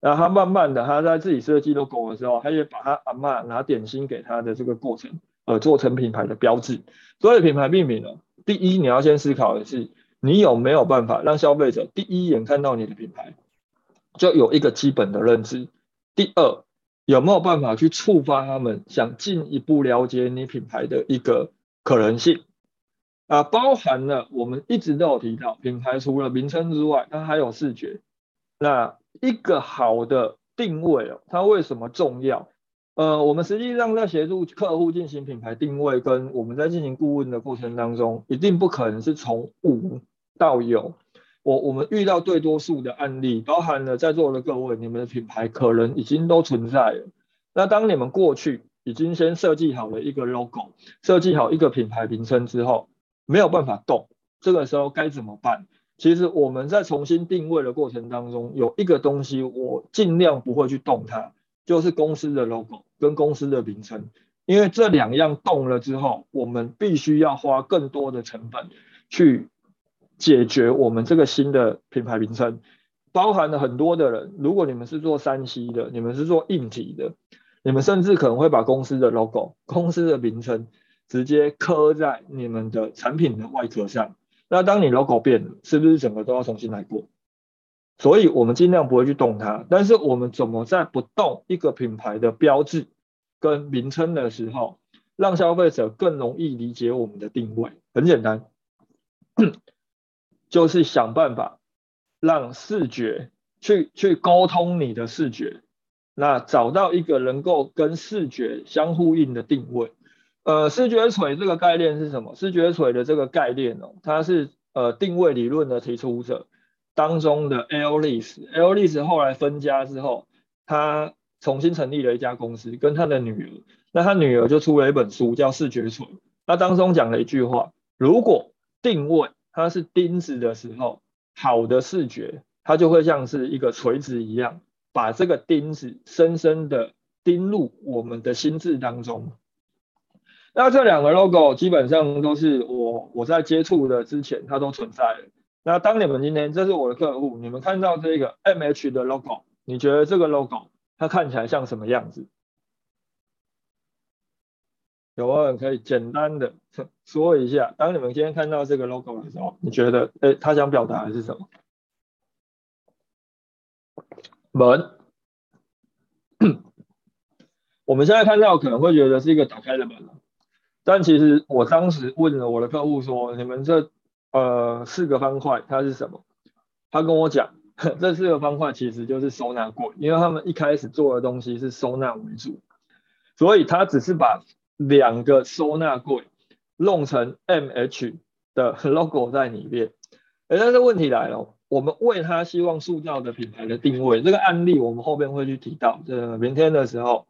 然后他慢慢的他在自己设计 logo 的时候，他也把他阿嬷拿点心给他的这个过程呃做成品牌的标志。所以品牌命名了，第一你要先思考的是你有没有办法让消费者第一眼看到你的品牌。就有一个基本的认知。第二，有没有办法去触发他们想进一步了解你品牌的一个可能性？啊，包含了我们一直都有提到，品牌除了名称之外，它还有视觉。那一个好的定位哦，它为什么重要？呃，我们实际上在协助客户进行品牌定位，跟我们在进行顾问的过程当中，一定不可能是从无到有。我我们遇到最多数的案例，包含了在座的各位，你们的品牌可能已经都存在了。那当你们过去已经先设计好了一个 logo，设计好一个品牌名称之后，没有办法动，这个时候该怎么办？其实我们在重新定位的过程当中，有一个东西我尽量不会去动它，就是公司的 logo 跟公司的名称，因为这两样动了之后，我们必须要花更多的成本去。解决我们这个新的品牌名称，包含了很多的人。如果你们是做 3C 的，你们是做硬体的，你们甚至可能会把公司的 logo、公司的名称直接刻在你们的产品的外壳上。那当你 logo 变了，是不是整个都要重新来过？所以我们尽量不会去动它。但是我们怎么在不动一个品牌的标志跟名称的时候，让消费者更容易理解我们的定位？很简单。就是想办法让视觉去去沟通你的视觉，那找到一个能够跟视觉相呼应的定位。呃，视觉锤这个概念是什么？视觉锤的这个概念哦，它是呃定位理论的提出者当中的 Alice。Alice 后来分家之后，他重新成立了一家公司，跟他的女儿。那他女儿就出了一本书叫《视觉锤》，那当中讲了一句话：如果定位。它是钉子的时候，好的视觉，它就会像是一个锤子一样，把这个钉子深深的钉入我们的心智当中。那这两个 logo 基本上都是我我在接触的之前，它都存在了。那当你们今天这是我的客户，你们看到这个 MH 的 logo，你觉得这个 logo 它看起来像什么样子？有没有可以简单的 说一下？当你们今天看到这个 logo 的时候，你觉得，哎，他想表达的是什么？门。我们现在看到可能会觉得是一个打开的门，但其实我当时问了我的客户说，你们这呃四个方块它是什么？他跟我讲，这四个方块其实就是收纳柜，因为他们一开始做的东西是收纳为主，所以他只是把。两个收纳柜弄成 MH 的 logo 在里面，哎，但是问题来了，我们为他希望塑造的品牌的定位，这个案例我们后边会去提到，这个明天的时候，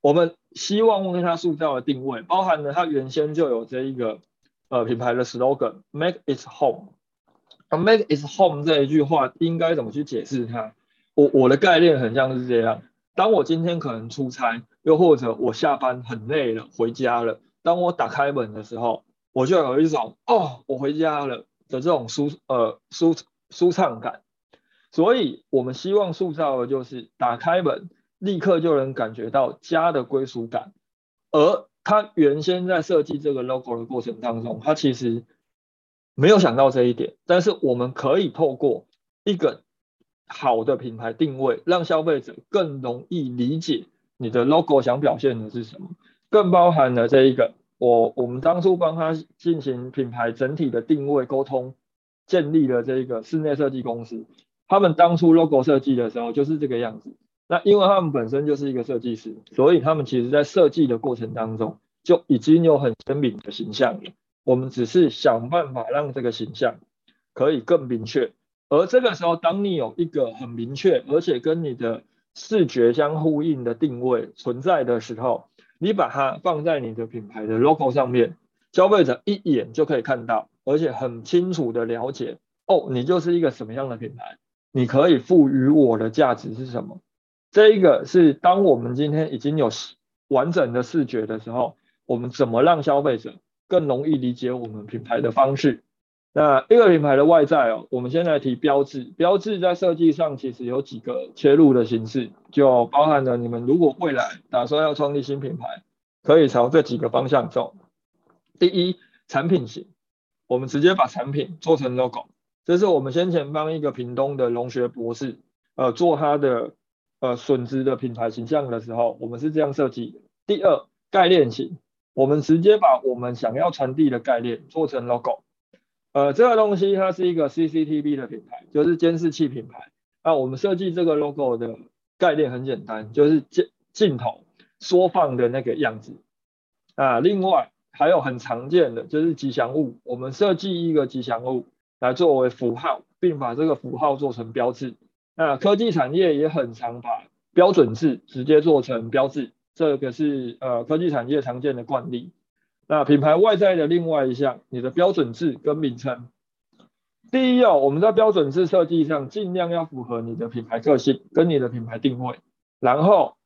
我们希望为它塑造的定位，包含了它原先就有这一个呃品牌的 slogan，make it home。那，make it home 这一句话应该怎么去解释它？我我的概念很像是这样：当我今天可能出差，又或者我下班很累了回家了，当我打开门的时候，我就有一种哦，我回家了的这种舒呃舒舒畅感。所以我们希望塑造的就是打开门，立刻就能感觉到家的归属感。而他原先在设计这个 logo 的过程当中，他其实没有想到这一点。但是我们可以透过一个好的品牌定位，让消费者更容易理解你的 logo 想表现的是什么，更包含了这一个我我们当初帮他进行品牌整体的定位沟通，建立了这一个室内设计公司。他们当初 logo 设计的时候就是这个样子。那因为他们本身就是一个设计师，所以他们其实在设计的过程当中就已经有很鲜明的形象了。我们只是想办法让这个形象可以更明确。而这个时候，当你有一个很明确而且跟你的视觉相呼应的定位存在的时候，你把它放在你的品牌的 logo 上面，消费者一眼就可以看到，而且很清楚的了解，哦，你就是一个什么样的品牌。你可以赋予我的价值是什么？这一个是当我们今天已经有完整的视觉的时候，我们怎么让消费者更容易理解我们品牌的方式？那一个品牌的外在哦，我们先来提标志。标志在设计上其实有几个切入的形式，就包含了你们如果未来打算要创立新品牌，可以朝这几个方向走。第一，产品型，我们直接把产品做成 logo。这是我们先前帮一个屏东的农学博士，呃，做他的呃笋子的品牌形象的时候，我们是这样设计。第二，概念型，我们直接把我们想要传递的概念做成 logo。呃，这个东西它是一个 CCTV 的品牌，就是监视器品牌。那我们设计这个 logo 的概念很简单，就是镜镜头缩放的那个样子。啊，另外还有很常见的就是吉祥物，我们设计一个吉祥物。来作为符号，并把这个符号做成标志。那科技产业也很常把标准字直接做成标志，这个是呃科技产业常见的惯例。那品牌外在的另外一项，你的标准字跟名称。第一哦，我们在标准字设计上尽量要符合你的品牌特性跟你的品牌定位。然后，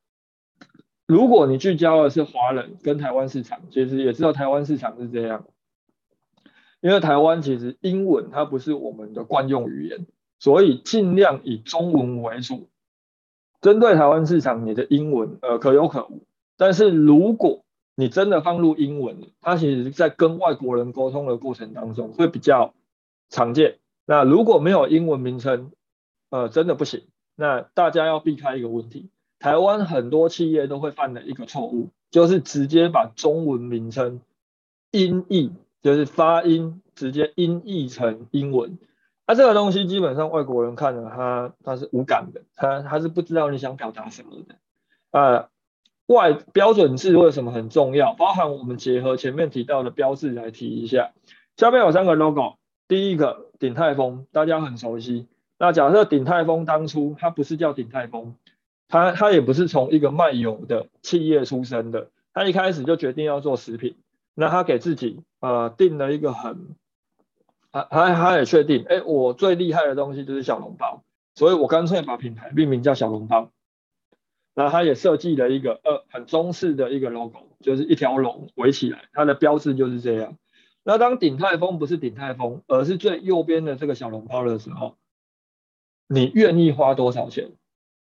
如果你聚焦的是华人跟台湾市场，其实也知道台湾市场是这样。因为台湾其实英文它不是我们的惯用语言，所以尽量以中文为主。针对台湾市场，你的英文呃可有可无。但是如果你真的放入英文，它其实在跟外国人沟通的过程当中会比较常见。那如果没有英文名称，呃真的不行。那大家要避开一个问题，台湾很多企业都会犯的一个错误，就是直接把中文名称音译。就是发音直接音译成英文，那、这个东西基本上外国人看了他他是无感的，他他是不知道你想表达什么的。啊，外标准字为什么很重要？包含我们结合前面提到的标志来提一下。下面有三个 logo，第一个鼎泰丰，大家很熟悉。那假设鼎泰丰当初它不是叫鼎泰丰，它它也不是从一个卖油的企业出身的，它一开始就决定要做食品。那他给自己呃定了一个很，他他他也确定，哎，我最厉害的东西就是小笼包，所以我干脆把品牌命名叫小笼包。那他也设计了一个呃很中式的一个 logo，就是一条龙围起来，它的标志就是这样。那当鼎泰丰不是鼎泰丰，而是最右边的这个小笼包的时候，你愿意花多少钱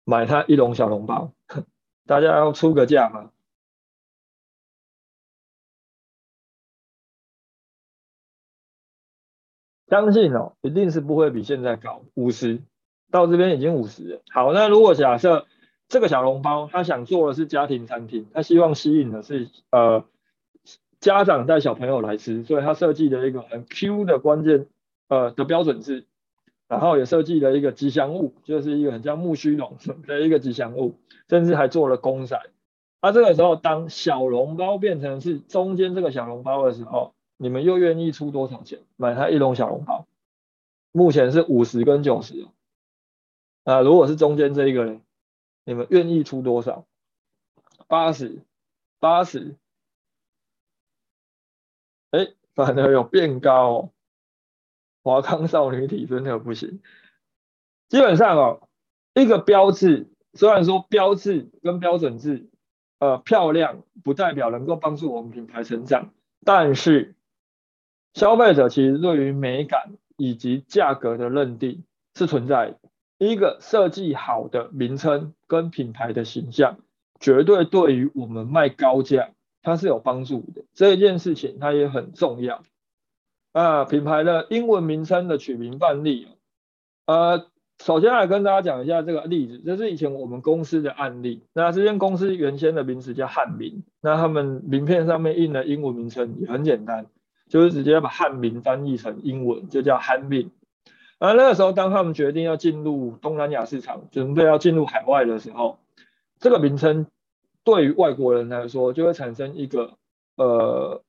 买它一笼小笼包？大家要出个价吗？相信哦，一定是不会比现在高，五十到这边已经五十了。好，那如果假设这个小笼包，他想做的是家庭餐厅，他希望吸引的是呃家长带小朋友来吃，所以他设计了一个很 Q 的关键呃的标准字，然后也设计了一个吉祥物，就是一个很像木须龙的一个吉祥物，甚至还做了公仔。那、这个时候，当小笼包变成是中间这个小笼包的时候。你们又愿意出多少钱买它一笼小笼包？目前是五十跟九十哦。啊，如果是中间这一个呢，你们愿意出多少？八十，八十，哎，反而有变高哦。华康少女体真的不行。基本上哦，一个标志，虽然说标志跟标准字，呃，漂亮不代表能够帮助我们品牌成长，但是消费者其实对于美感以及价格的认定是存在的。一个设计好的名称跟品牌的形象，绝对对于我们卖高价它是有帮助的。这件事情它也很重要。啊，品牌的英文名称的取名范例，呃，首先来跟大家讲一下这个例子，这是以前我们公司的案例。那这间公司原先的名字叫汉民，那他们名片上面印的英文名称也很简单，就是直接把汉民翻译成英文，就叫汉民。而那个时候，当他们决定要进入东南亚市场，准备要进入海外的时候，这个名称对于外国人来说就会产生一个呃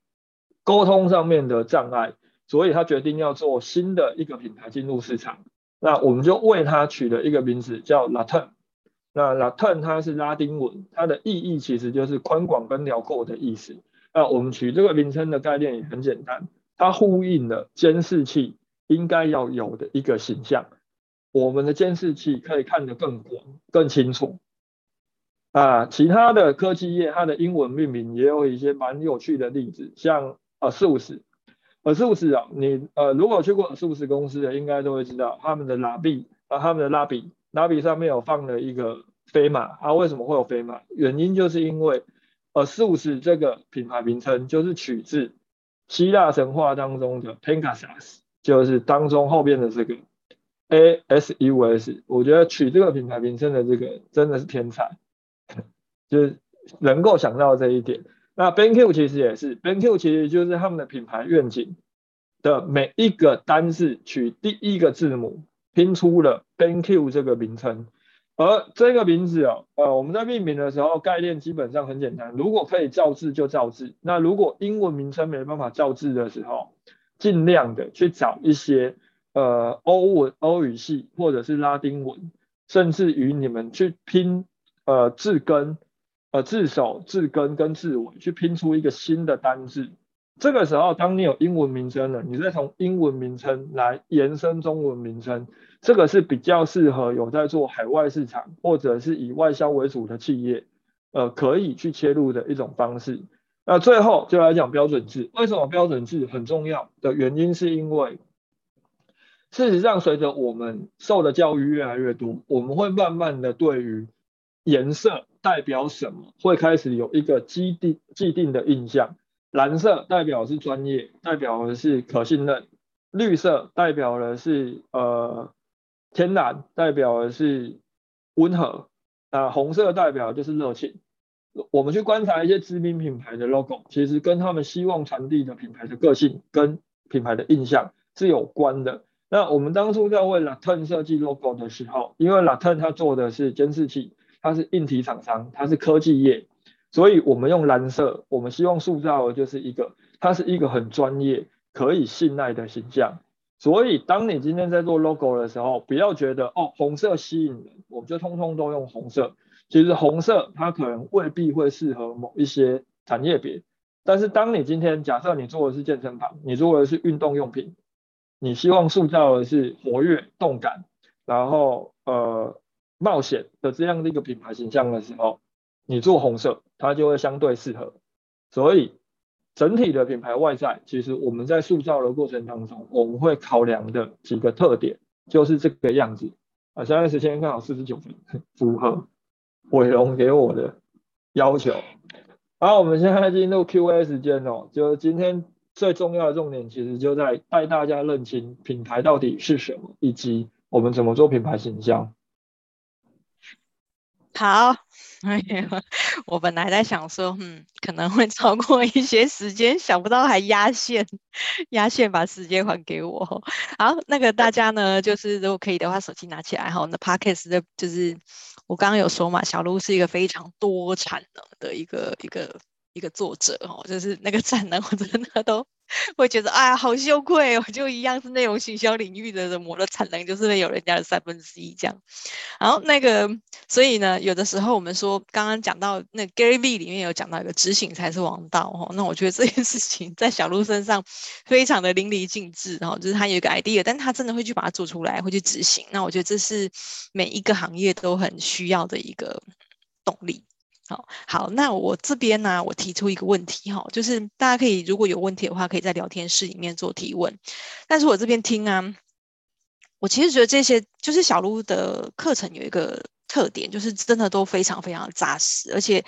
沟通上面的障碍。所以他决定要做新的一个品牌进入市场，那我们就为他取了一个名字叫 Latin。那 Latin 它是拉丁文，它的意义其实就是宽广跟辽阔的意思。那我们取这个名称的概念也很简单，它呼应了监视器应该要有的一个形象。我们的监视器可以看得更广、更清楚。啊，其他的科技业它的英文命名也有一些蛮有趣的例子，像 ASUS。ASUS 啊，你呃如果去过 ASUS 公司的，应该都会知道他们的拉比啊，他们的拉比，拉比上面有放了一个飞马啊。为什么会有飞马？原因就是因为 ASUS 这个品牌名称就是取自希腊神话当中的 Pegasus，就是当中后边的这个 A S U S。我觉得取这个品牌名称的这个真的是天才，就是能够想到这一点。那 BenQ 其实也是，BenQ 其实就是他们的品牌愿景的每一个单字取第一个字母，拼出了 BenQ 这个名称。而这个名字哦，呃，我们在命名的时候概念基本上很简单，如果可以造字就造字。那如果英文名称没办法造字的时候，尽量的去找一些呃欧文、欧语系或者是拉丁文，甚至于你们去拼呃字根。呃，字首、字根跟字尾去拼出一个新的单字。这个时候，当你有英文名称了，你再从英文名称来延伸中文名称，这个是比较适合有在做海外市场或者是以外销为主的企业，呃，可以去切入的一种方式。那最后就来讲标准字，为什么标准字很重要的原因，是因为事实上，随着我们受的教育越来越多，我们会慢慢的对于颜色。代表什么？会开始有一个既定既定的印象。蓝色代表是专业，代表的是可信任；绿色代表的是呃天然，代表的是温和。啊，红色代表的就是热情。我们去观察一些知名品牌的 logo，其实跟他们希望传递的品牌的个性跟品牌的印象是有关的。那我们当初在为 Latin 设计 logo 的时候，因为 Latin 它做的是监视器。它是硬体厂商，它是科技业，所以我们用蓝色，我们希望塑造的就是一个，它是一个很专业、可以信赖的形象。所以，当你今天在做 logo 的时候，不要觉得哦，红色吸引人，我们就通通都用红色。其实红色它可能未必会适合某一些产业别，但是当你今天假设你做的是健身房，你做的是运动用品，你希望塑造的是活跃、动感，然后呃。冒险的这样的一个品牌形象的时候，你做红色，它就会相对适合。所以整体的品牌外在，其实我们在塑造的过程当中，我们会考量的几个特点就是这个样子。啊，现在时间刚好四十九分，符合伟龙给我的要求。好，我们现在进入 Q&A 时间哦，就今天最重要的重点，其实就在带大家认清品牌到底是什么，以及我们怎么做品牌形象。好，我本来在想说，嗯，可能会超过一些时间，想不到还压线，压线把时间还给我。好，那个大家呢，就是如果可以的话，手机拿起来哈。那 Podcast 的，就是我刚刚有说嘛，小鹿是一个非常多产的一个一个一个作者哦，就是那个产能我真的都会觉得啊，好羞愧哦，就一样是内容行销领域的人，我的产能就是没有人家的三分之一这样。然后那个，所以呢，有的时候我们说，刚刚讲到那 Gary V 里面有讲到一个执行才是王道哦。那我觉得这件事情在小鹿身上非常的淋漓尽致，然后就是他有一个 idea，但他真的会去把它做出来，会去执行。那我觉得这是每一个行业都很需要的一个动力。好，好，那我这边呢，我提出一个问题哈，就是大家可以如果有问题的话，可以在聊天室里面做提问。但是我这边听啊，我其实觉得这些就是小鹿的课程有一个特点，就是真的都非常非常扎实，而且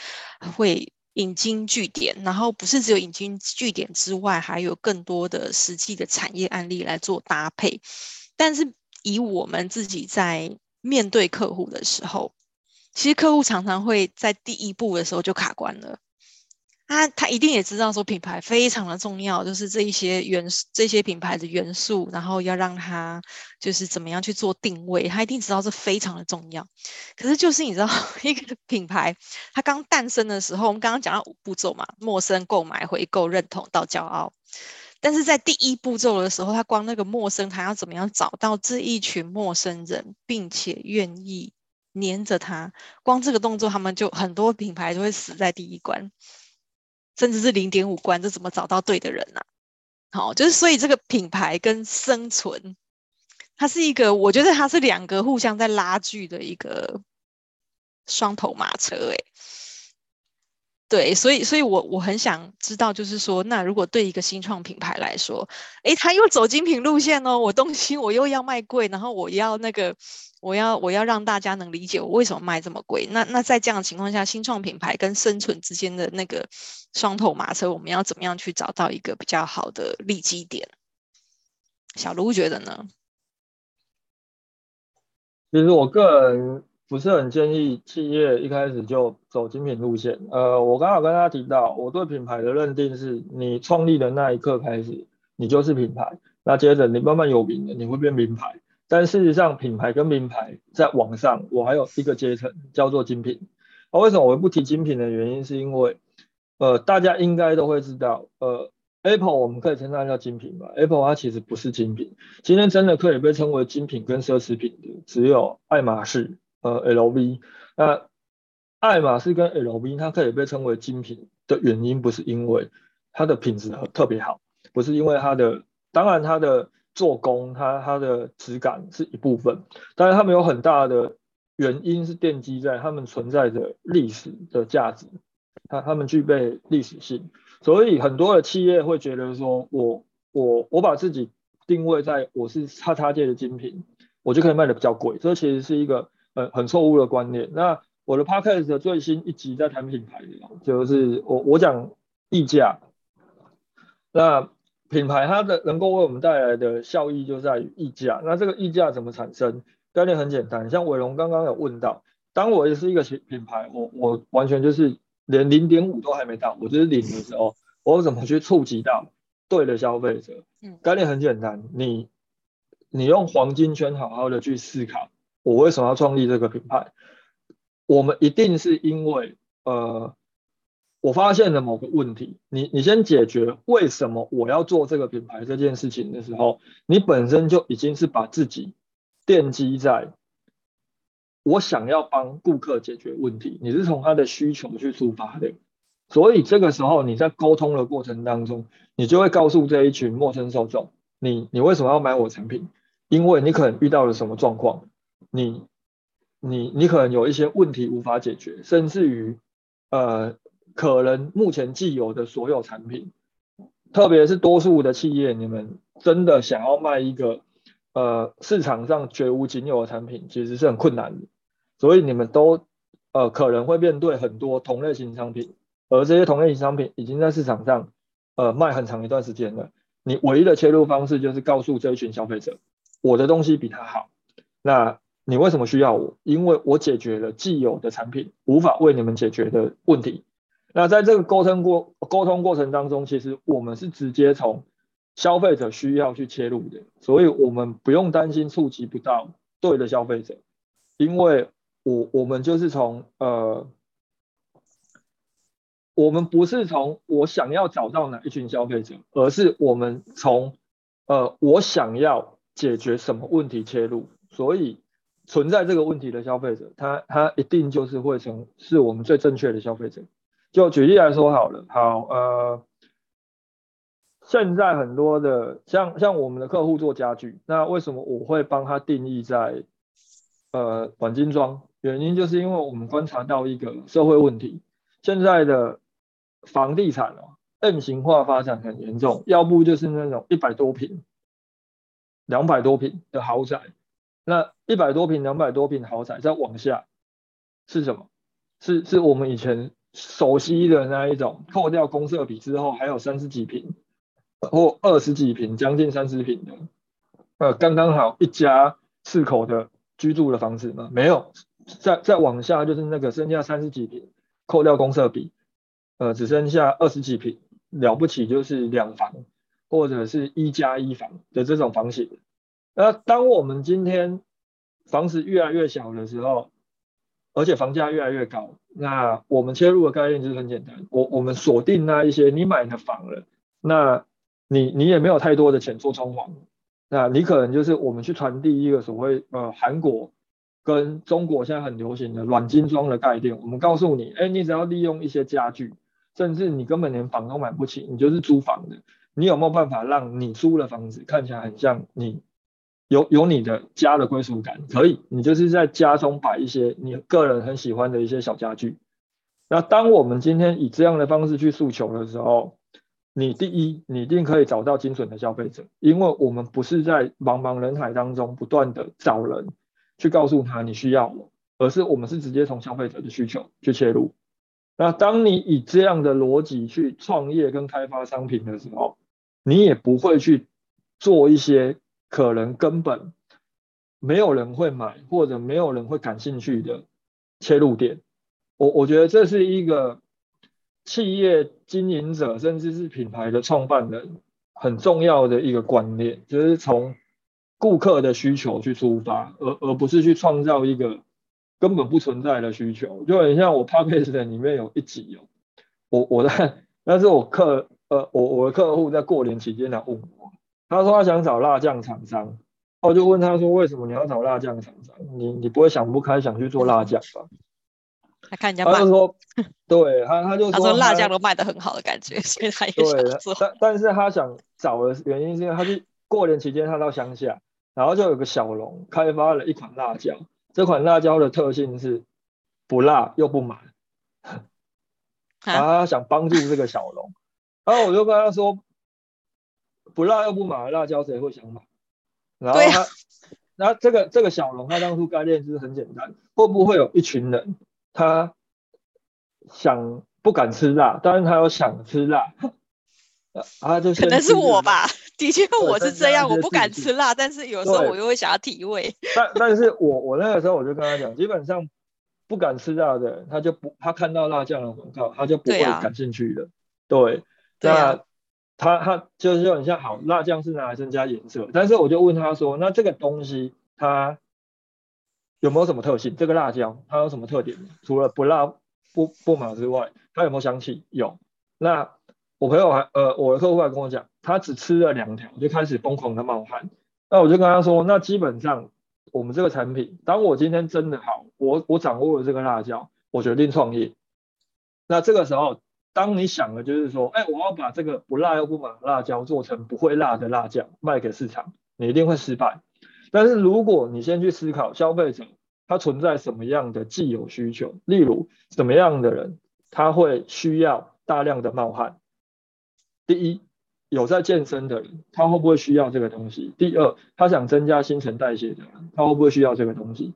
会引经据典，然后不是只有引经据典之外，还有更多的实际的产业案例来做搭配。但是以我们自己在面对客户的时候，其实客户常常会在第一步的时候就卡关了，他他一定也知道说品牌非常的重要，就是这一些元素，这些品牌的元素，然后要让他就是怎么样去做定位，他一定知道这非常的重要。可是就是你知道，一个品牌它刚诞生的时候，我们刚刚讲到五步骤嘛，陌生、购买、回购、认同到骄傲。但是在第一步骤的时候，他光那个陌生，他要怎么样找到这一群陌生人，并且愿意。黏着他，光这个动作，他们就很多品牌就会死在第一关，甚至是零点五关，这怎么找到对的人呢？好，就是所以这个品牌跟生存，它是一个，我觉得它是两个互相在拉锯的一个双头马车，欸，诶。对，所以，所以我我很想知道，就是说，那如果对一个新创品牌来说，诶，他又走精品路线哦，我东西我又要卖贵，然后我要那个，我要我要让大家能理解我为什么卖这么贵。那那在这样的情况下，新创品牌跟生存之间的那个双头马车，我们要怎么样去找到一个比较好的利基点？小卢觉得呢？其实我个人。不是很建议企业一开始就走精品路线。呃，我刚好跟大家提到，我对品牌的认定是，你创立的那一刻开始，你就是品牌。那接着你慢慢有名了，你会变名牌。但事实上，品牌跟名牌在网上，我还有一个阶层叫做精品。那为什么我不提精品的原因，是因为，呃，大家应该都会知道，呃，Apple 我们可以称它叫精品吧？Apple 它其实不是精品。今天真的可以被称为精品跟奢侈品的，只有爱马仕。呃，LV，那爱马仕跟 LV 它可以被称为精品的原因，不是因为它的品质特别好，不是因为它的，当然它的做工，它它的质感是一部分，但是它们有很大的原因是奠基在它们存在着历史的价值，它它们具备历史性，所以很多的企业会觉得说，我我我把自己定位在我是叉叉界的精品，我就可以卖得比较贵，这其实是一个。很很错误的观念。那我的 podcast 的最新一集在谈品牌，就是我我讲溢价。那品牌它的能够为我们带来的效益就在于溢价。那这个溢价怎么产生？概念很简单，像伟龙刚刚有问到，当我也是一个品牌，我我完全就是连零点五都还没到，我就是零的时候，我怎么去触及到对的消费者？嗯，概念很简单，你你用黄金圈好好的去思考。我为什么要创立这个品牌？我们一定是因为，呃，我发现了某个问题。你你先解决为什么我要做这个品牌这件事情的时候，你本身就已经是把自己奠基在，我想要帮顾客解决问题。你是从他的需求去出发的，所以这个时候你在沟通的过程当中，你就会告诉这一群陌生受众，你你为什么要买我产品？因为你可能遇到了什么状况。你你你可能有一些问题无法解决，甚至于呃，可能目前既有的所有产品，特别是多数的企业，你们真的想要卖一个呃市场上绝无仅有的产品，其实是很困难的。所以你们都呃可能会面对很多同类型商品，而这些同类型商品已经在市场上呃卖很长一段时间了。你唯一的切入方式就是告诉这一群消费者，我的东西比他好。那你为什么需要我？因为我解决了既有的产品无法为你们解决的问题。那在这个沟通过沟通过程当中，其实我们是直接从消费者需要去切入的，所以我们不用担心触及不到对的消费者，因为我我们就是从呃我们不是从我想要找到哪一群消费者，而是我们从呃我想要解决什么问题切入，所以存在这个问题的消费者，他他一定就是会成是我们最正确的消费者。就举例来说好了，好呃。现在很多的像像我们的客户做家具，那为什么我会帮他定义在呃短精装？原因就是因为我们观察到一个社会问题，现在的房地产哦 M 型化发展很严重，要不就是那种一百多平、两百多平的豪宅，那一百多平、两百多平豪宅再往下是什么？是是我们以前熟悉的那一种，扣掉公设比之后还有三十几平。或二十几平，将近三十平的，呃，刚刚好一家四口的居住的房子吗？没有，再再往下就是那个剩下三十几平，扣掉公设比，呃，只剩下二十几平，了不起就是两房或者是一加一房的这种房型。那当我们今天房子越来越小的时候，而且房价越来越高，那我们切入的概念就是很简单，我我们锁定那一些你买的房了，那。你你也没有太多的钱做装潢，那你可能就是我们去传递一个所谓呃韩国跟中国现在很流行的软精装的概念。我们告诉你，哎，你只要利用一些家具，甚至你根本连房都买不起，你就是租房的，你有没有办法让你租的房子看起来很像你有有你的家的归属感？可以，你就是在家中摆一些你个人很喜欢的一些小家具。那当我们今天以这样的方式去诉求的时候，你第一，你一定可以找到精准的消费者，因为我们不是在茫茫人海当中不断的找人去告诉他你需要我，而是我们是直接从消费者的需求去切入。那当你以这样的逻辑去创业跟开发商品的时候，你也不会去做一些可能根本没有人会买或者没有人会感兴趣的切入点。我我觉得这是一个。企业经营者甚至是品牌的创办人，很重要的一个观念，就是从顾客的需求去出发，而而不是去创造一个根本不存在的需求。就很像我 Podcast 里面有一集哦，我我在，那是我客呃我我的客户在过年期间来问我，他说他想找辣酱厂商，我就问他说，为什么你要找辣酱厂商？你你不会想不开想去做辣酱吧？他看人家卖，他就说，对他，他就说他，说辣酱都卖的很好的感觉，所以他也想做。但但是他想找的原因是因为他去过年期间他到乡下，然后就有个小龙开发了一款辣椒，这款辣椒的特性是不辣又不麻，然后他想帮助这个小龙，然后我就跟他说，不辣又不麻的辣椒谁会想买？然后他，然后这个这个小龙他当初概念就是很简单，会不会有一群人？他想不敢吃辣，但是他又想吃辣，啊，就可能是我吧。的确我是这样，我不敢吃辣，但是有时候我又会想要体味。但但是我我那个时候我就跟他讲，基本上不敢吃辣的人，他就不他看到辣酱的广告，他就不会感兴趣的。对，对，那他他就是很像好辣酱是拿来增加颜色，但是我就问他说，那这个东西它。有没有什么特性？这个辣椒它有什么特点？除了不辣不不麻之外，它有没有香气？有。那我朋友还呃，我的客户还跟我讲，他只吃了两条就开始疯狂的冒汗。那我就跟他说，那基本上我们这个产品，当我今天真的好，我我掌握了这个辣椒，我决定创业。那这个时候，当你想的就是说，哎，我要把这个不辣又不麻的辣椒做成不会辣的辣酱卖给市场，你一定会失败。但是如果你先去思考消费者他存在什么样的既有需求，例如什么样的人他会需要大量的冒汗？第一，有在健身的人，他会不会需要这个东西？第二，他想增加新陈代谢的人，他会不会需要这个东西？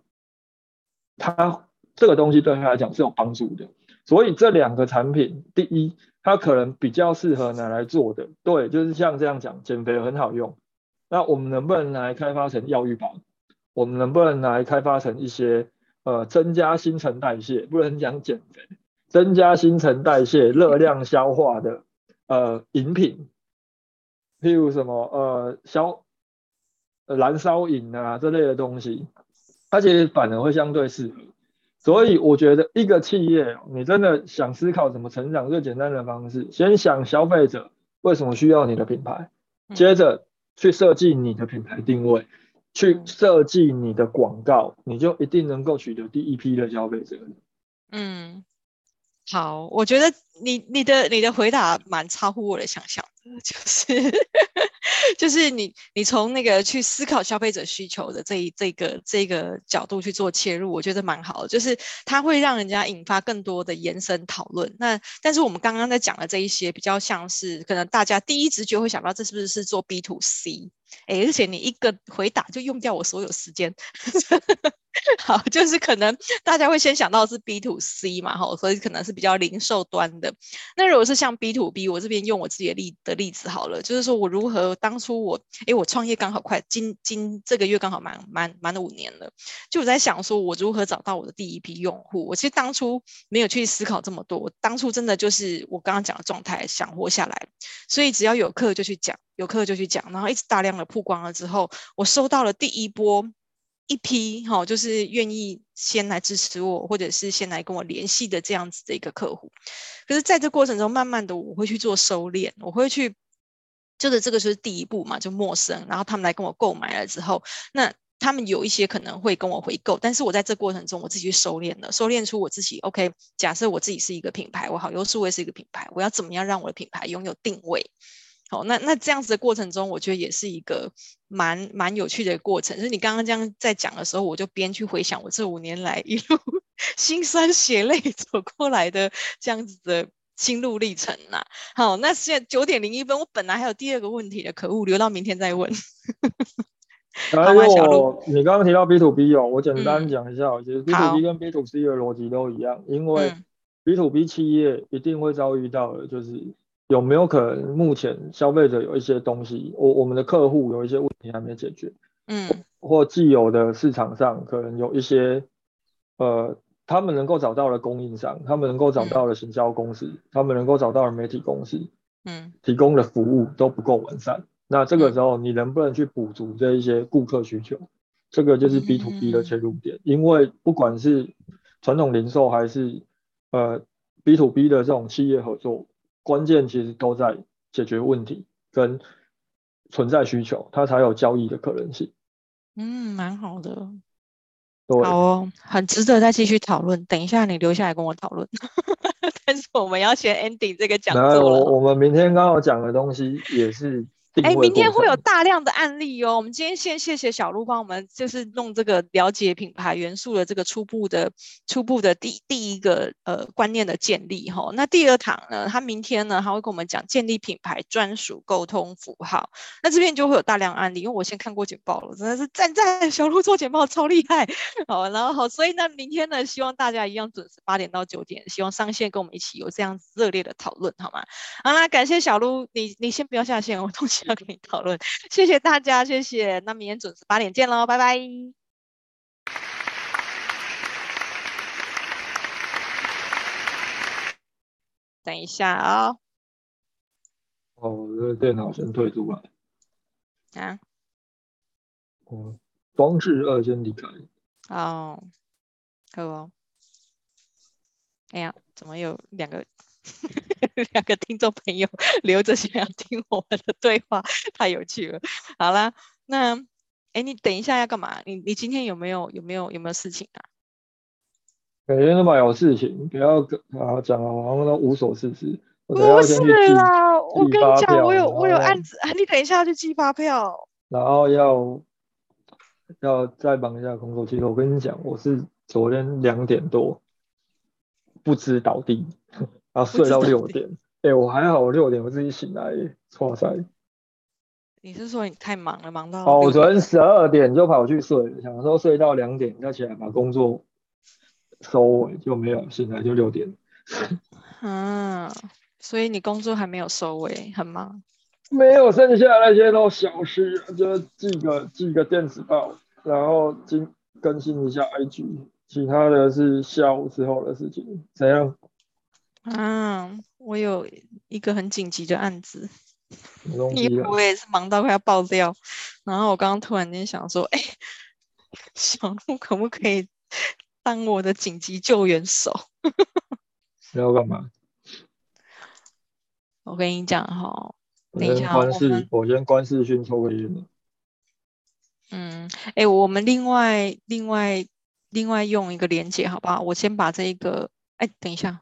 他这个东西对他来讲是有帮助的。所以这两个产品，第一，它可能比较适合拿来做的，对，就是像这样讲，减肥很好用。那我们能不能拿来开发成药浴宝？我们能不能拿来开发成一些呃增加新陈代谢，不能讲减肥，增加新陈代谢、热量消化的呃饮品，譬如什么呃消燃烧饮啊这类的东西，它其实反而会相对适合。所以我觉得一个企业，你真的想思考怎么成长，最简单的方式，先想消费者为什么需要你的品牌，接着去设计你的品牌定位，去设计你的广告，你就一定能够取得第一批的消费者。嗯，好，我觉得你你的你的回答蛮超乎我的想象的，就是。就是你，你从那个去思考消费者需求的这一这个这个角度去做切入，我觉得蛮好的。就是它会让人家引发更多的延伸讨论。那但是我们刚刚在讲的这一些，比较像是可能大家第一直觉会想到，这是不是是做 B to C？哎，而且你一个回答就用掉我所有时间。好，就是可能大家会先想到是 B to C 嘛，哈，所以可能是比较零售端的。那如果是像 B to B，我这边用我自己的例的例子好了，就是说我如何当初我，哎，我创业刚好快，今今这个月刚好满满满了五年了，就我在想说我如何找到我的第一批用户。我其实当初没有去思考这么多，我当初真的就是我刚刚讲的状态，想活下来，所以只要有课就去讲，有课就去讲，然后一直大量的曝光了之后，我收到了第一波。一批哈，就是愿意先来支持我，或者是先来跟我联系的这样子的一个客户。可是，在这过程中，慢慢的我会去做收敛，我会去，就是这个是第一步嘛，就陌生。然后他们来跟我购买了之后，那他们有一些可能会跟我回购，但是我在这过程中，我自己去收敛了，收敛出我自己。OK，假设我自己是一个品牌，我好优势，我也是一个品牌，我要怎么样让我的品牌拥有定位？好，那那这样子的过程中，我觉得也是一个蛮蛮有趣的过程。就是你刚刚这样在讲的时候，我就边去回想我这五年来 一路心酸血泪走过来的这样子的心路历程呐、啊。好，那现在九点零一分，我本来还有第二个问题的，可恶，留到明天再问。还有我，你刚刚提到 B to B 哦，我简单讲一下，嗯、其实 B to B 跟 B to C 的逻辑都一样，因为 B to B 企业一定会遭遇到的就是。有没有可能目前消费者有一些东西，我我们的客户有一些问题还没解决，嗯，或既有的市场上可能有一些，呃，他们能够找到的供应商，他们能够找到的行销公司，嗯、他们能够找到的媒体公司，嗯，提供的服务都不够完善。那这个时候你能不能去补足这一些顾客需求？这个就是 B to B 的切入点，嗯、因为不管是传统零售还是呃 B to B 的这种企业合作。关键其实都在解决问题跟存在需求，它才有交易的可能性。嗯，蛮好的。对好哦，很值得再继续讨论。等一下你留下来跟我讨论。但是我们要先 ending 这个讲座了。我我们明天刚好讲的东西也是。哎，明天会有大量的案例哦。我们今天先谢谢小鹿帮我们，就是弄这个了解品牌元素的这个初步的初步的第第一个呃观念的建立哈、哦。那第二堂呢，他明天呢，他会跟我们讲建立品牌专属沟通符号。那这边就会有大量案例，因为我先看过简报了，真的是赞赞小鹿做简报超厉害。好，然后好，所以那，明天呢，希望大家一样准时八点到九点，希望上线跟我们一起有这样子热烈的讨论，好吗？好啦，感谢小鹿，你你先不要下线，我东西。要跟你讨论，谢谢大家，谢谢。那明天准时八点见喽，拜拜。等一下啊、哦。哦，我的电脑先退出来。啊？哦，装置二先离开。哦，好哦。哎呀，怎么有两个？两个听众朋友留着想要听我们的对话，太有趣了。好啦，那哎，你等一下要干嘛？你你今天有没有有没有有没有事情啊？每天都嘛有事情，不要跟啊讲啊，我们都无所事事。不是啦，我跟你讲，我有我有案子，你等一下要去寄发票，然后要要再忙一下工作。其实我跟你讲，我是昨天两点多不知倒地。然后睡到六点，哎、欸，我还好，我六点我自己醒来，哇塞！你是说你太忙了，忙到？哦，我昨天十二点就跑去睡，想说睡到两点再起来把工作收尾，就没有，醒来就六点。啊，所以你工作还没有收尾，很忙？没有，剩下那些都小事，就寄个寄个电子报，然后今更新一下 IG，其他的是下午之后的事情，怎样？啊，我有一个很紧急的案子，因为我也是忙到快要爆掉。然后我刚刚突然间想说，哎，小鹿可不可以当我的紧急救援手。你 要干嘛？我跟你讲哈，等一下，我们我先关视讯抽个烟。嗯，哎，我们另外另外另外用一个连接好不好？我先把这一个，哎，等一下，